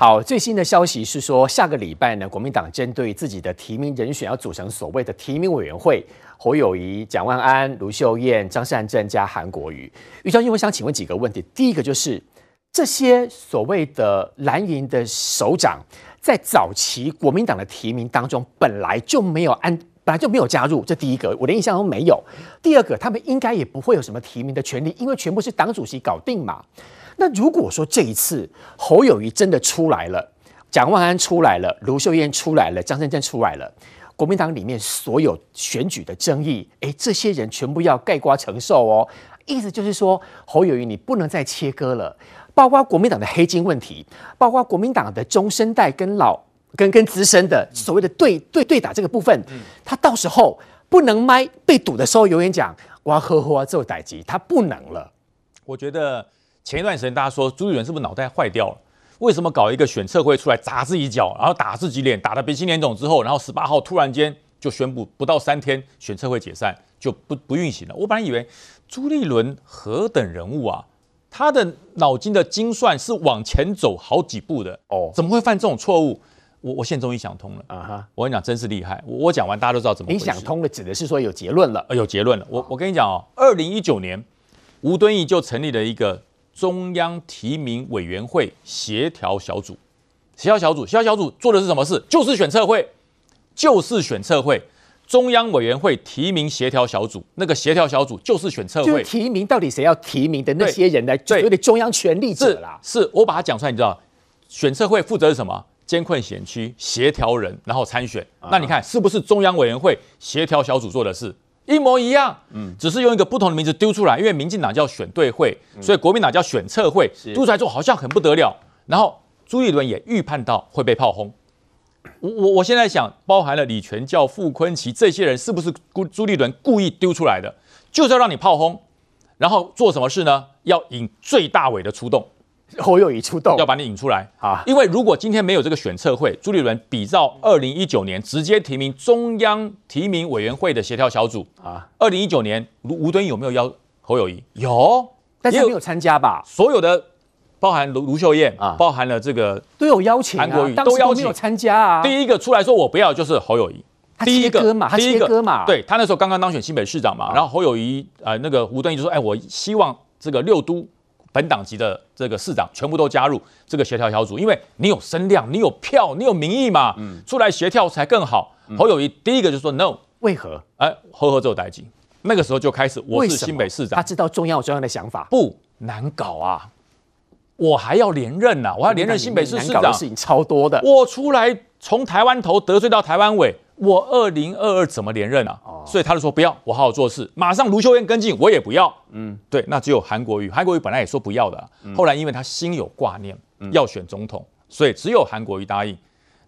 E: 好，最新的消息是说，下个礼拜呢，国民党针对自己的提名人选要组成所谓的提名委员会，侯友宜、蒋万安、卢秀燕、张善政加韩国瑜。于将军，我想请问几个问题。第一个就是，这些所谓的蓝营的首长，在早期国民党的提名当中，本来就没有安，本来就没有加入，这第一个，我连印象都没有。第二个，他们应该也不会有什么提名的权利，因为全部是党主席搞定嘛。那如果说这一次侯友谊真的出来了，蒋万安出来了，卢秀燕出来了，张善政出来了，国民党里面所有选举的争议，哎，这些人全部要盖瓜承受哦。意思就是说，侯友谊你不能再切割了，包括国民党的黑金问题，包括国民党的中生代跟老跟跟资深的所谓的对对对打这个部分，他到时候不能麦被堵的时候，永远讲我要呵呵做代级，他不能了。
J: 我觉得。前一段时间大家说朱立伦是不是脑袋坏掉了？为什么搞一个选测会出来砸自己脚，然后打自己脸，打得鼻青脸肿之后，然后十八号突然间就宣布不到三天选测会解散，就不不运行了。我本来以为朱立伦何等人物啊，他的脑筋的精算是往前走好几步的哦，怎么会犯这种错误？我我现在终于想通了啊哈！我跟你讲，真是厉害。我我讲完大家都知道怎么。
E: 你想通了，指的是说有结论了，
J: 有结论了。我我跟你讲哦，二零一九年吴敦义就成立了一个。中央提名委员会协调小组，协调小组，协调小组做的是什么事？就是选测会，就是选测会。中央委员会提名协调小组，那个协调小组就是选测会。
E: 提名到底谁要提名的那些人来，对，有点中央权力者啦。
J: 是，是我把它讲出来，你知道，选测会负责是什么？监困险区协调人，然后参选。那你看是不是中央委员会协调小组做的事？一模一样，嗯，只是用一个不同的名字丢出来，因为民进党叫选对会，所以国民党叫选测会，丢出来之后好像很不得了。然后朱立伦也预判到会被炮轰。我我我现在想，包含了李全教、傅坤奇这些人，是不是朱朱立伦故意丢出来的，就是要让你炮轰，然后做什么事呢？要引最大尾的出动。
E: 侯友谊出动，
J: 要把你引出来啊！因为如果今天没有这个选测会，朱立伦比照二零一九年直接提名中央提名委员会的协调小组啊。二零一九年吴吴敦义有没有邀侯友谊？有，
E: 但是没有参加吧？
J: 所有的包含卢卢秀燕啊，包含了这个
E: 都有邀请，韩国瑜都邀请，没有参加啊。
J: 第一个出来说我不要就是侯友谊，
E: 第一个嘛，第一个嘛，
J: 对他那时候刚刚当选新北市长嘛，然后侯友谊呃那个吴敦义就说，哎，我希望这个六都。本党籍的这个市长全部都加入这个协调小组，因为你有声量，你有票，你有民意嘛，嗯，出来协调才更好。嗯、侯友谊第一个就说 no，
E: 为何？
J: 哎，侯和做代志，那个时候就开始，我是新北市长，
E: 他知道中央有中央的想法，
J: 不难搞啊，我还要连任呐、啊，我要连任新北市市长，
E: 的事情超多的，
J: 我出来从台湾头得罪到台湾尾。我二零二二怎么连任啊？哦、所以他就说不要，我好好做事。马上卢秀燕跟进，我也不要。嗯，对，那只有韩国瑜。韩国瑜本来也说不要的，嗯、后来因为他心有挂念，要选总统，嗯、所以只有韩国瑜答应。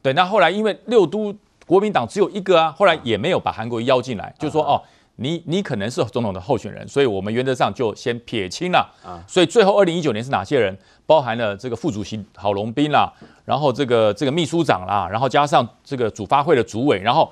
J: 对，那后来因为六都国民党只有一个啊，后来也没有把韩国瑜邀进来，啊、就说哦，你你可能是总统的候选人，所以我们原则上就先撇清了。啊，所以最后二零一九年是哪些人？包含了这个副主席郝龙斌啦。然后这个这个秘书长啦，然后加上这个主发会的主委，然后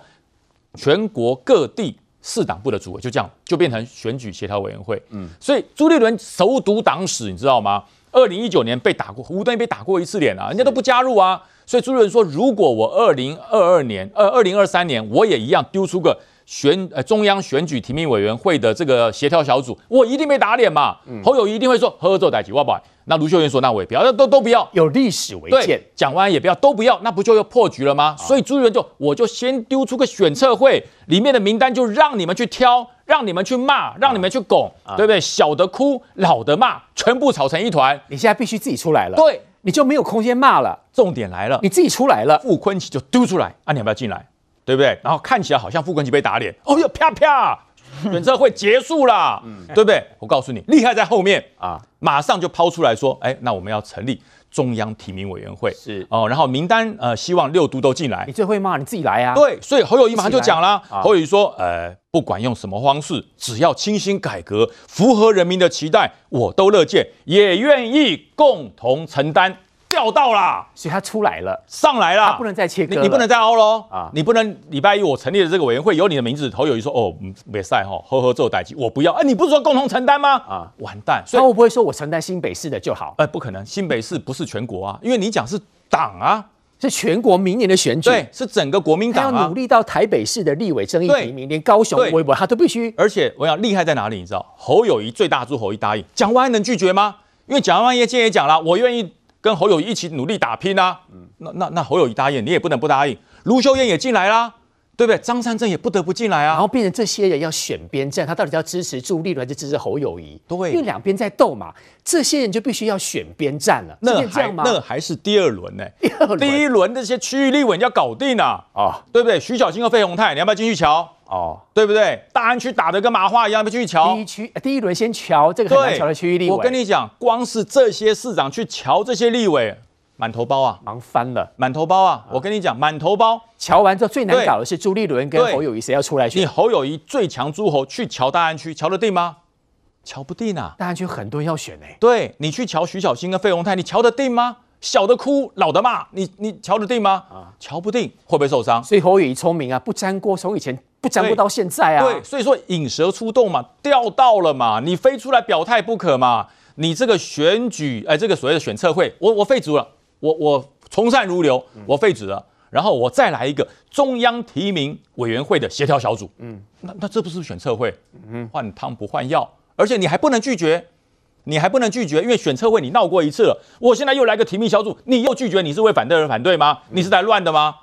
J: 全国各地市党部的主委，就这样就变成选举协调委员会。嗯，所以朱立伦熟读党史，你知道吗？二零一九年被打过，吴敦义被打过一次脸啊，人家都不加入啊。所以朱立伦说，如果我二零二二年、二二零二三年，我也一样丢出个选呃中央选举提名委员会的这个协调小组，我一定被打脸嘛。嗯、侯友宜一定会说，呵呵，做代志，我不。那卢秀燕说，那我也不要，那都都不要，
E: 有历史违建。
J: 蒋万安也不要，都不要，那不就又破局了吗？啊、所以朱立伦就，我就先丢出个选测会里面的名单，就让你们去挑，让你们去骂，让你们去拱，啊、对不对？小的哭，老的骂，全部吵成一团。
E: 你现在必须自己出来了。
J: 对。
E: 你就没有空间骂了。
J: 重点来了，
E: 你自己出来了，
J: 傅坤奇就丢出来啊！你要不要进来？对不对？然后看起来好像傅崐萁被打脸，哦哟啪啪，选策会结束啦，嗯、对不对？我告诉你，厉害在后面啊！马上就抛出来说，哎，那我们要成立。中央提名委员会是哦，然后名单呃，希望六都都进来。
E: 你最会骂，你自己来啊。
J: 对，所以侯友谊马上就讲了，侯友谊说，呃，不管用什么方式，只要清新改革，符合人民的期待，我都乐见，也愿意共同承担。调到啦，
E: 所以他出来了，
J: 上来了，
E: 他不能再切割
J: 你，你不能再凹喽啊！你不能礼拜一我成立了这个委员会，有你的名字，侯友宜说哦，没赛哈，呵呵做代志，我不要。哎，你不是说共同承担吗？啊，完蛋！
E: 所以我不会说我承担新北市的就好。
J: 哎，不可能，新北市不是全国啊，因为你讲是党啊，
E: 是全国明年的选举，
J: 对，是整个国民党
E: 啊，要努力到台北市的立委争议提名，连高雄、微博他都必须。
J: 而且我想厉害在哪里？你知道，侯友谊最大诸侯一答应，蒋万安能拒绝吗？因为蒋万安今天也讲了，我愿意。跟侯友谊一起努力打拼啊！嗯，那那那侯友谊答应，你也不能不答应。卢秀燕也进来啦，对不对？张善政也不得不进来啊。
E: 然后变成这些人要选边站，他到底要支持朱立伦还是支持侯友谊？
J: 对，
E: 因为两边在斗嘛，这些人就必须要选边站了。
J: 那还那还是第二轮呢？第二轮，第一轮这些区域立委要搞定啊！啊，对不对？徐小青和费鸿泰，你要不要进去瞧？哦，对不对？大安区打得跟麻花一样，不去瞧。
E: 第一区第一轮先瞧这个很难瞧的区域立委。
J: 我跟你讲，光是这些市长去瞧这些立委，满头包啊，
E: 忙翻了，
J: 满头包啊！我跟你讲，满头包。
E: 瞧完之后最难搞的是朱立伦跟侯友谊，谁要出来选？
J: 你侯友谊最强诸侯去瞧大安区，瞧得定吗？瞧不定啊！
E: 大安区很多人要选哎。
J: 对，你去瞧徐小新跟费鸿泰，你瞧得定吗？小的哭，老的骂，你你瞧得定吗？啊，瞧不定，会不会受伤？
E: 所以侯友谊聪明啊，不沾锅，从以前。不讲不到现在啊！
J: 对，所以说引蛇出洞嘛，钓到了嘛，你非出来表态不可嘛。你这个选举，哎，这个所谓的选测会，我我废除了，我我从善如流，我废止了，嗯、然后我再来一个中央提名委员会的协调小组。嗯，那那这不是选测会？嗯，换汤不换药，而且你还不能拒绝，你还不能拒绝，因为选测会你闹过一次了，我现在又来个提名小组，你又拒绝，你是为反对而反对吗？你是来乱的吗？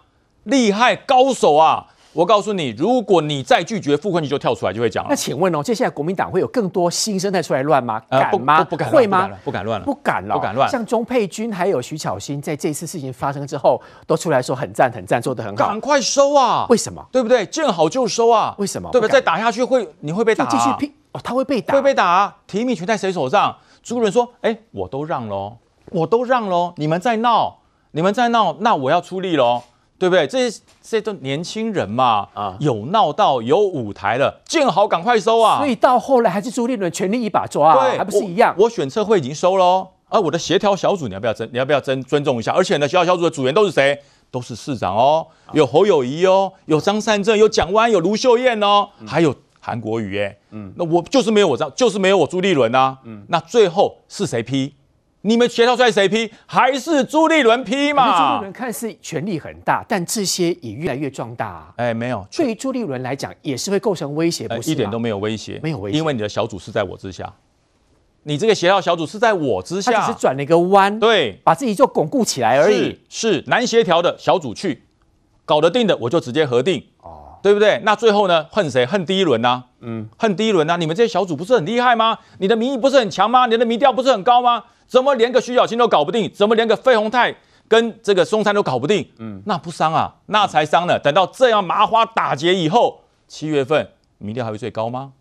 J: 厉害高手啊！我告诉你，如果你再拒绝，傅昆萁就跳出来就会讲了。
E: 那请问哦，接下来国民党会有更多新生代出来乱吗？敢吗？
J: 不敢，
E: 会吗？
J: 不敢乱了，
E: 不敢了，
J: 不敢乱。
E: 像钟佩君还有徐巧芯，在这次事情发生之后，都出来说很赞，很赞，做得很好。
J: 赶快收啊！
E: 为什么？
J: 对不对？见好就收啊！
E: 为什么？
J: 对不对？再打下去会，你会被打。
E: 继续拼哦，他会被打，
J: 会被打。提名权在谁手上？朱立伦说：“哎，我都让喽，我都让喽，你们在闹，你们在闹，那我要出力喽。”对不对？这些这些都年轻人嘛，啊，有闹到有舞台了，建好赶快收啊！
E: 所以到后来还是朱立伦全力一把抓，对，还不是一样？
J: 我，我选策会已经收了，而我的协调小组你要不要尊？你要不要尊尊重一下？而且呢，协调小组的组员都是谁？都是市长哦，有侯友谊哦，有张善政，有蒋万，有卢秀燕哦，嗯、还有韩国瑜哎，嗯，那我就是没有我这样，就是没有我朱立伦啊，嗯，那最后是谁批？你们协调出来谁批？还是朱立伦批嘛？
E: 朱立伦看似权力很大，但这些也越来越壮大啊。
J: 哎，没有，
E: 对于朱立伦来讲，也是会构成威胁，不是、
J: 呃、一点都没有威胁，
E: 没有威胁，
J: 因为你的小组是在我之下，你这个协调小组是在我之下，
E: 他只是转了一个弯，
J: 对，
E: 把自己就巩固起来而已。
J: 是，是难协调的小组去搞得定的，我就直接核定。哦，对不对？那最后呢？恨谁？恨第一轮啊？嗯，恨第一轮啊？你们这些小组不是很厉害吗？你的民意不是很强吗？你的民调不是很高吗？怎么连个徐小青都搞不定？怎么连个费鸿泰跟这个松山都搞不定？嗯，那不伤啊，那才伤呢。等到这样麻花打结以后，七月份民调还会最高吗？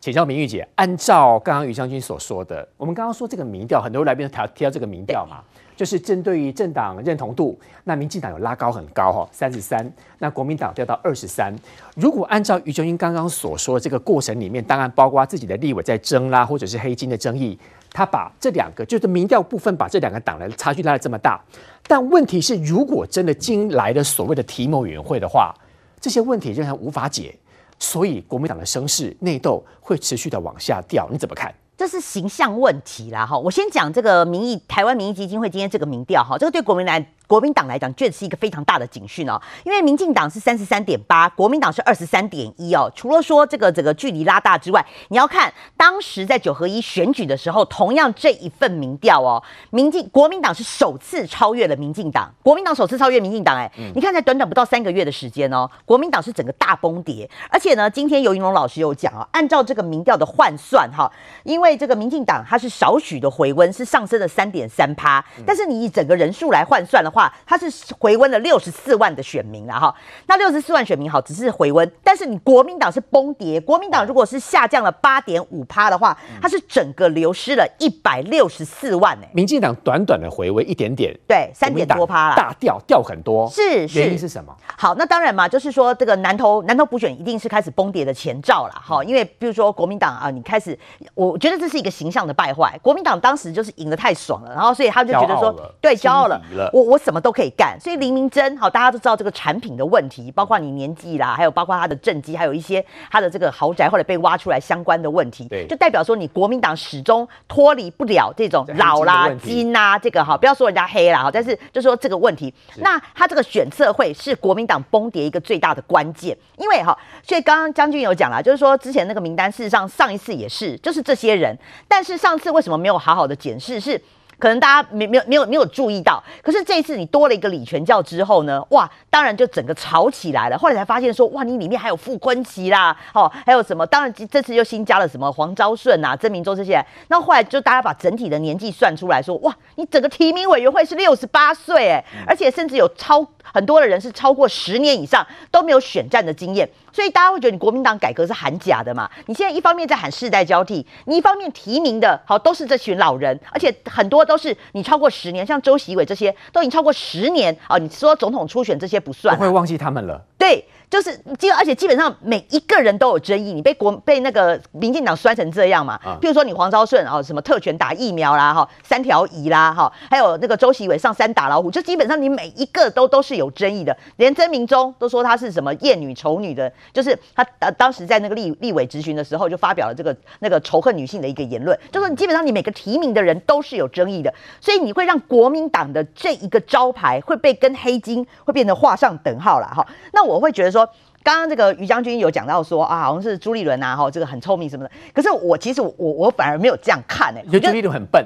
E: 请教明玉姐，按照刚刚于将军所说的，我们刚刚说这个民调，很多来宾都提到这个民调嘛，就是针对于政党认同度，那民进党有拉高很高哈，三十三，那国民党掉到二十三。如果按照于将军刚刚所说这个过程里面，当然包括自己的立委在争啦，或者是黑金的争议。他把这两个就是民调部分，把这两个党的差距拉得这么大，但问题是，如果真的进来的所谓的提名委员会的话，这些问题仍然无法解，所以国民党的声势内斗会持续的往下掉。你怎么看？
F: 这是形象问题啦，哈。我先讲这个民意，台湾民意基金会今天这个民调，哈，这个对国民来。国民党来讲，确实是一个非常大的警讯哦，因为民进党是三十三点八，国民党是二十三点一哦。除了说这个整个距离拉大之外，你要看当时在九合一选举的时候，同样这一份民调哦，民进国民党是首次超越了民进党，国民党首次超越民进党，哎，你看在短短不到三个月的时间哦，国民党是整个大崩跌，而且呢，今天尤云龙老师有讲哦，按照这个民调的换算哈，因为这个民进党它是少许的回温，是上升了三点三趴，但是你以整个人数来换算的话，他是回温了六十四万的选民了哈，那六十四万选民好，只是回温，但是你国民党是崩跌，国民党如果是下降了八点五趴的话，它是整个流失了一百六十四万哎，
E: 民进党短短的回温一点点，
F: 对，三点多趴了，
E: 大掉掉很多，
F: 是，是。
E: 原因是什么？
F: 好，那当然嘛，就是说这个南投南投补选一定是开始崩跌的前兆了哈，因为比如说国民党啊，你开始，我觉得这是一个形象的败坏，国民党当时就是赢得太爽了，然后所以他就觉得说，对，骄傲了，我我什么都可以。干，所以林明珍好，大家都知道这个产品的问题，包括你年纪啦，还有包括他的政绩，还有一些他的这个豪宅后来被挖出来相关的问题，对，就代表说你国民党始终脱离不了这种老啦、金呐，这个哈，不要说人家黑啦哈，但是就说这个问题，那他这个选测会是国民党崩跌一个最大的关键，因为哈，所以刚刚将军有讲了，就是说之前那个名单，事实上上一次也是，就是这些人，但是上次为什么没有好好的检视是？可能大家没没有没有没有注意到，可是这一次你多了一个李全教之后呢，哇，当然就整个吵起来了。后来才发现说，哇，你里面还有傅昆萁啦，哦，还有什么？当然这次又新加了什么黄昭顺啊、曾铭宗这些。那后来就大家把整体的年纪算出来说，哇，你整个提名委员会是六十八岁，哎，而且甚至有超很多的人是超过十年以上都没有选战的经验。所以大家会觉得你国民党改革是喊假的嘛？你现在一方面在喊世代交替，你一方面提名的好都是这群老人，而且很多都是你超过十年，像周习伟这些都已经超过十年啊。你说总统初选这些不算，
E: 我会忘记他们了。
F: 对。就是基，而且基本上每一个人都有争议。你被国被那个民进党摔成这样嘛？譬如说你黄昭顺啊，什么特权打疫苗啦，哈，三条仪啦，哈，还有那个周习伟上山打老虎，就基本上你每一个都都是有争议的。连曾明忠都说他是什么厌女丑女的，就是他呃当时在那个立立委质询的时候就发表了这个那个仇恨女性的一个言论，就说你基本上你每个提名的人都是有争议的，所以你会让国民党的这一个招牌会被跟黑金会变得画上等号了哈。那我会觉得说。刚刚这个于将军有讲到说啊，好像是朱立伦啊，哈，这个很聪明什么的。可是我其实我我反而没有这样看
E: 诶、觉得朱立伦很笨，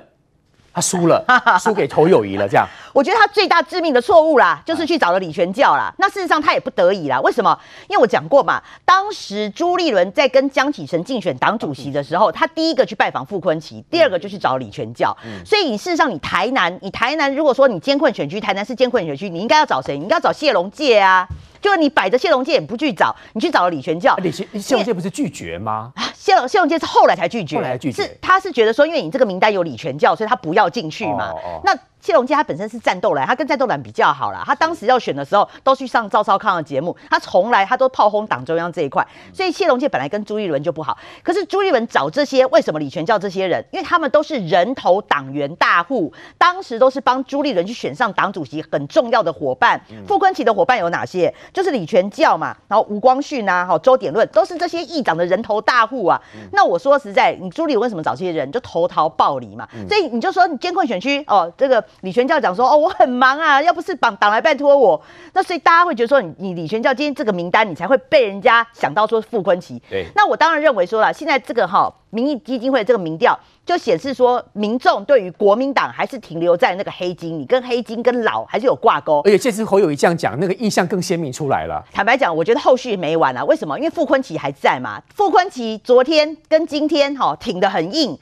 E: 他输了，输给侯友谊了。这样，
F: 我觉得他最大致命的错误啦，就是去找了李全教啦。那事实上他也不得已啦。为什么？因为我讲过嘛，当时朱立伦在跟江启臣竞选党主席的时候，他第一个去拜访傅昆萁，第二个就去找李全教。所以你事实上你台南，你台南如果说你艰困选区，台南是艰困选区，你应该要找谁？你应该要找谢龙介啊。就是你摆着谢龙介也不去找，你去找了李全教。
E: 李谢谢龙介不是拒绝吗？
F: 谢龙谢龙介是后来才拒
E: 绝，后来拒绝。
F: 是他是觉得说，因为你这个名单有李全教，所以他不要进去嘛。哦哦、那。谢龙介他本身是战斗蓝，他跟战斗蓝比较好了。他当时要选的时候，都去上赵少康的节目，他从来他都炮轰党中央这一块。所以谢龙介本来跟朱立伦就不好。可是朱立伦找这些，为什么李全教这些人？因为他们都是人头党员大户，当时都是帮朱立伦去选上党主席很重要的伙伴。傅昆萁的伙伴有哪些？就是李全教嘛，然后吴光训呐，好周典论，都是这些议长的人头大户啊。那我说实在，你朱立伦为什么找这些人？就投桃报李嘛。所以你就说你监控选区哦，这个。李全教讲说：“哦，我很忙啊，要不是党党来拜托我，那所以大家会觉得说你，你李全教今天这个名单，你才会被人家想到说傅昆萁。对，那我当然认为说了，现在这个哈民意基金会这个民调就显示说，民众对于国民党还是停留在那个黑金，你跟黑金跟老还是有挂钩。
E: 而且这次侯友谊这样讲，那个印象更鲜明出来了。
F: 坦白讲，我觉得后续没完了。为什么？因为傅昆萁还在嘛。傅昆萁昨天跟今天哈挺得很硬。”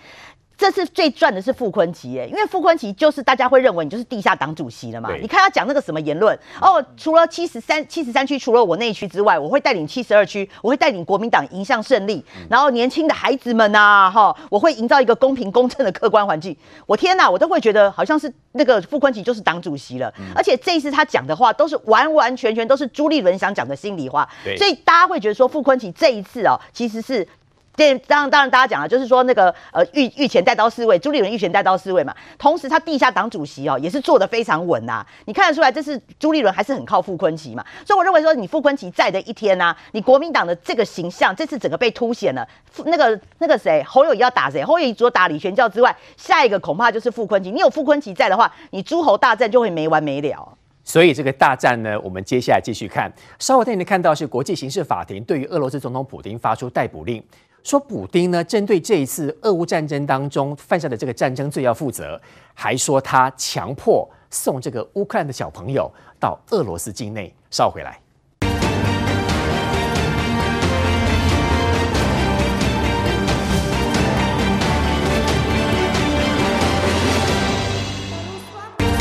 F: 这次最赚的是傅昆萁哎，因为傅昆萁就是大家会认为你就是地下党主席了嘛。你看他讲那个什么言论哦，除了七十三七十三区，除了我那一区之外，我会带领七十二区，我会带领国民党迎向胜利。然后年轻的孩子们呐，哈，我会营造一个公平公正的客观环境。我天呐，我都会觉得好像是那个傅昆萁就是党主席了。而且这一次他讲的话都是完完全全都是朱立伦想讲的心里话。所以大家会觉得说傅昆萁这一次哦，其实是。这当然当然大家讲了，就是说那个呃御御前带刀侍卫朱立伦御前带刀侍卫嘛，同时他地下党主席哦也是做得非常稳呐、啊，你看得出来这是朱立伦还是很靠傅昆萁嘛，所以我认为说你傅昆萁在的一天呐、啊，你国民党的这个形象这次整个被凸显了，那个那个谁侯友宜要打谁？侯友宜除了打李全教之外，下一个恐怕就是傅昆萁，你有傅昆萁在的话，你诸侯大战就会没完没了。
E: 所以这个大战呢，我们接下来继续看。稍后带你看到是国际刑事法庭对于俄罗斯总统普丁发出逮捕令，说补丁呢针对这一次俄乌战争当中犯下的这个战争罪要负责，还说他强迫送这个乌克兰的小朋友到俄罗斯境内。捎回来。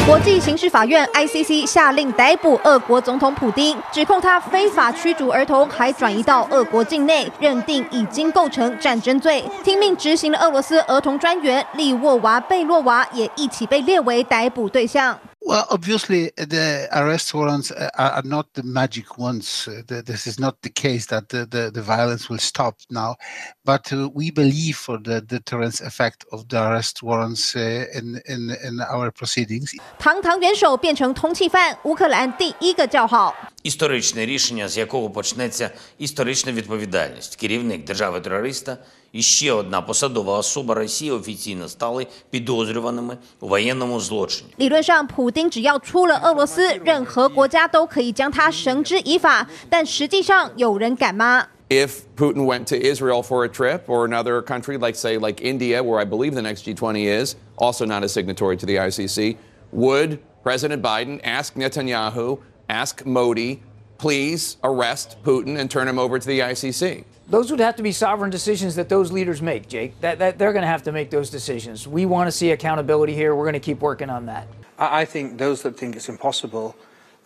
C: 国际刑事法院 （ICC） 下令逮捕俄国总统普丁，指控他非法驱逐儿童，还转移到俄国境内，认定已经构成战争罪。听命执行的俄罗斯儿童专员利沃娃·贝洛娃也一起被列为逮捕对象。
K: Well, obviously, the arrest warrants are, are not the magic ones. The, this is not the case that the, the, the violence will stop now. But uh, we believe for the deterrence effect of the arrest warrants uh, in, in, in our proceedings.
C: 堂堂元首变成通缉犯，乌克兰第一个叫号。
L: Історичне рішення, з якого почнеться історична відповідальність. Керівник держави-терориста і ще одна посадова особа Росії офіційно стали підозрюваними у воєнному злочині.
C: 理论上，普丁只要出了俄罗斯，任何国家都可以将他绳之以法。但实际上，有人敢吗？
M: If Putin went to Israel for a trip or another country like say like India, where I believe the next G20 is, also not a signatory to the ICC, would President Biden ask Netanyahu? ask Modi, please arrest Putin and turn him over to the ICC.
N: Those would have to be sovereign decisions that those leaders make, Jake. That, that they're going to have to make those decisions. We want to see accountability here. We're going to keep working on that.
O: I think those that think it's impossible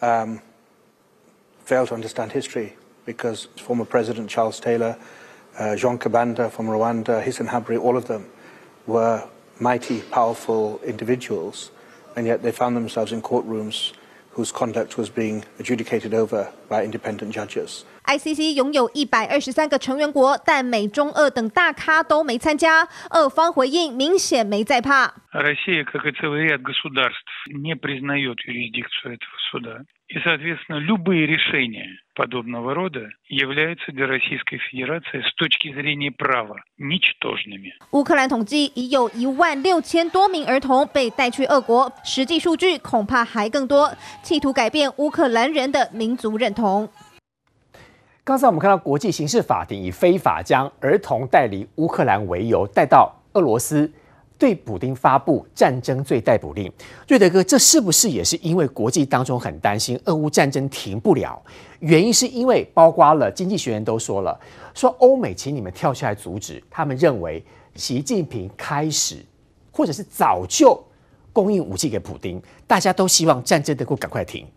O: um, fail to understand history because former President Charles Taylor, uh, Jean Kabanda from Rwanda, Hissan Habri, all of them were mighty, powerful individuals, and yet they found themselves in courtrooms whose conduct was being adjudicated over by independent judges.
C: ICC 拥有一百二十三个成员国，但美、中、俄等大咖都没参加。俄方回应明显没在怕。
P: Россия, как и целый ряд государств, не признает юрисдикцию этого суда. И, соответственно, любые решения подобного рода являются для Российской Федерации с точки зрения права ничтожными.
C: 乌克兰统计已有一万六千多名儿童被带去俄国，实际数据恐怕还更多，企图改变乌克兰人的民族认同。
E: 刚才我们看到国际刑事法庭以非法将儿童带离乌克兰为由，带到俄罗斯。对普丁发布战争罪逮捕令，瑞德哥，这是不是也是因为国际当中很担心俄乌战争停不了？原因是因为包括了经济学人都说了，说欧美请你们跳下来阻止，他们认为习近平开始或者是早就供应武器给普丁，大家都希望战争能够赶快停。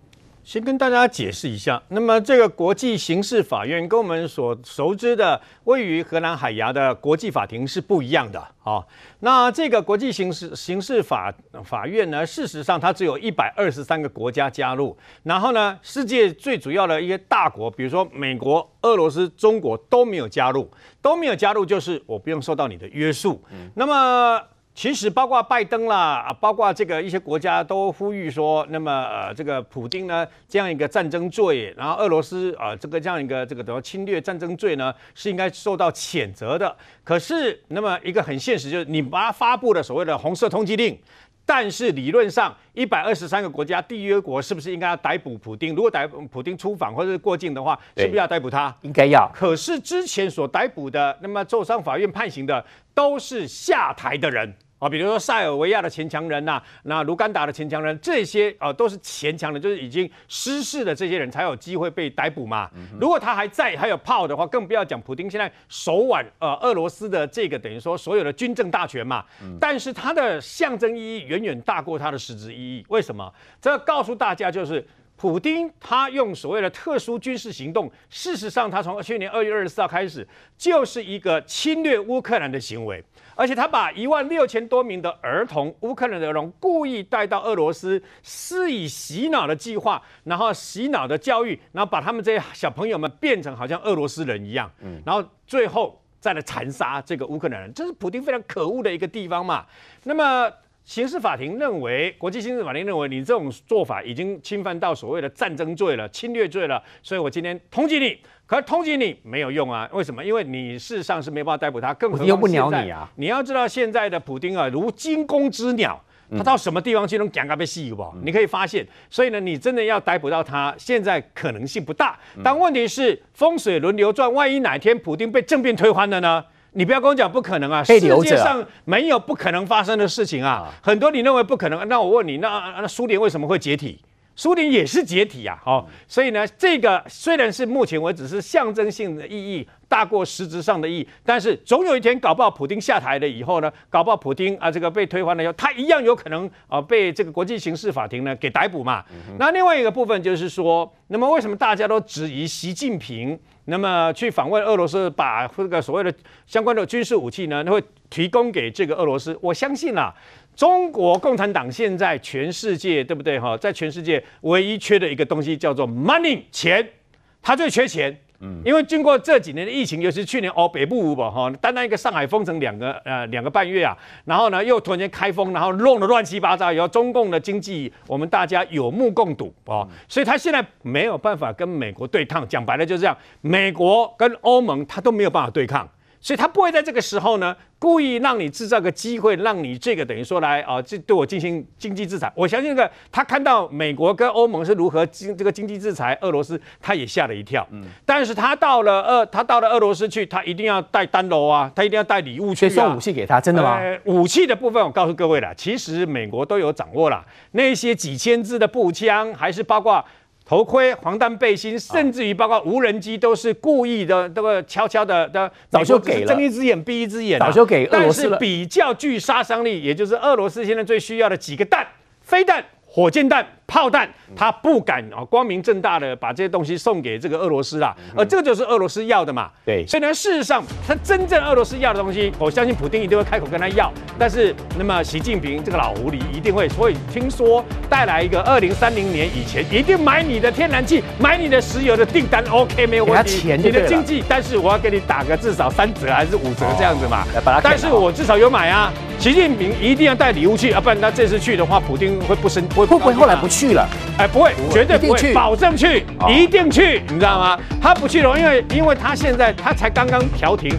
G: 先跟大家解释一下，那么这个国际刑事法院跟我们所熟知的位于荷兰海牙的国际法庭是不一样的啊。那这个国际刑事刑事法法院呢，事实上它只有一百二十三个国家加入，然后呢，世界最主要的一些大国，比如说美国、俄罗斯、中国都没有加入，都没有加入，就是我不用受到你的约束。嗯，那么。其实包括拜登啦，包括这个一些国家都呼吁说，那么呃，这个普丁呢这样一个战争罪，然后俄罗斯啊、呃、这个这样一个这个等于侵略战争罪呢是应该受到谴责的。可是那么一个很现实就是，你把它发布的所谓的红色通缉令。但是理论上，一百二十三个国家缔约国是不是应该要逮捕普丁？如果逮捕普丁出访或者是过境的话，是不是要逮捕他？
E: 应该要。
G: 可是之前所逮捕的，那么受伤法院判刑的都是下台的人啊，比如说塞尔维亚的前强人呐、啊，那卢甘达的前强人，这些啊都是前强人，就是已经失势的这些人才有机会被逮捕嘛。嗯、如果他还在还有炮的话，更不要讲普丁现在手挽呃俄罗斯的这个等于说所有的军政大权嘛。嗯、但是它的象征意义远远大过它的实质意义。为什么？这告诉大家就是。普丁他用所谓的特殊军事行动，事实上他从去年二月二十四号开始就是一个侵略乌克兰的行为，而且他把一万六千多名的儿童，乌克兰的儿童故意带到俄罗斯，施以洗脑的计划，然后洗脑的教育，然后把他们这些小朋友们变成好像俄罗斯人一样，然后最后再来残杀这个乌克兰人，这是普丁非常可恶的一个地方嘛。那么。刑事法庭认为，国际刑事法庭认为你这种做法已经侵犯到所谓的战争罪了、侵略罪了，所以我今天通缉你。可是通缉你没有用啊？为什么？因为你事实上是没办法逮捕他，更何况
E: 又不鸟你啊！
G: 你要知道，现在的普丁啊，如惊弓之鸟，他到什么地方去能赶个被吸不？你可以发现，所以呢，你真的要逮捕到他，现在可能性不大。但问题是，风水轮流转，万一哪天普丁被政变推翻了呢？你不要跟我讲不可能啊！世界上没有不可能发生的事情啊！很多你认为不可能，那我问你，那那苏联为什么会解体？苏联也是解体啊！哦，所以呢，这个虽然是目前为止是象征性的意义大过实质上的意义，但是总有一天搞不好普京下台了以后呢，搞不好普京啊这个被推翻了以后，他一样有可能啊被这个国际刑事法庭呢给逮捕嘛。那另外一个部分就是说，那么为什么大家都质疑习近平？那么去访问俄罗斯，把这个所谓的相关的军事武器呢，会提供给这个俄罗斯。我相信啊，中国共产党现在全世界对不对哈？在全世界唯一缺的一个东西叫做 money 钱，他最缺钱。嗯，因为经过这几年的疫情，尤其是去年哦，北部吧哈，单单一个上海封城两个呃两个半月啊，然后呢又突然间开封，然后弄得乱七八糟，然后中共的经济我们大家有目共睹哦，所以他现在没有办法跟美国对抗，讲白了就是这样，美国跟欧盟他都没有办法对抗。所以他不会在这个时候呢，故意让你制造个机会，让你这个等于说来啊，这对我进行经济制裁。我相信这个，他看到美国跟欧盟是如何经这个经济制裁俄罗斯，他也吓了一跳。嗯，但是他到了俄，他到了俄罗斯去，他一定要带单楼啊，他一定要带礼物去啊。
E: 送武器给他，真的吗？
G: 呃，武器的部分，我告诉各位了，其实美国都有掌握了，那些几千支的步枪，还是包括。头盔、防弹背心，甚至于包括无人机，都是故意的，这个悄悄的的，
E: 早就给了，睁
G: 一只眼闭一只眼，
E: 早就给俄罗斯了。
G: 但是比较具杀伤力，也就是俄罗斯现在最需要的几个弹，飞弹。火箭弹、炮弹，他不敢啊，光明正大的把这些东西送给这个俄罗斯啦，而这个就是俄罗斯要的嘛。
E: 对，
G: 所以呢，事实上，他真正俄罗斯要的东西，我相信普丁一定会开口跟他要。但是，那么习近平这个老狐狸一定会，所以听说带来一个二零三零年以前一定买你的天然气、买你的石油的订单，OK 没有问题。你的经济，但是我要给你打个至少三折还是五折这样子嘛。但是我至少有买啊。习近平一定要带礼物去啊，不然他这次去的话，普丁会不生会
E: 会不会后来不去了？
G: 哎，不会，绝对不会，保证去，一定去，你知道吗？他不去了，因为因为他现在他才刚刚调停。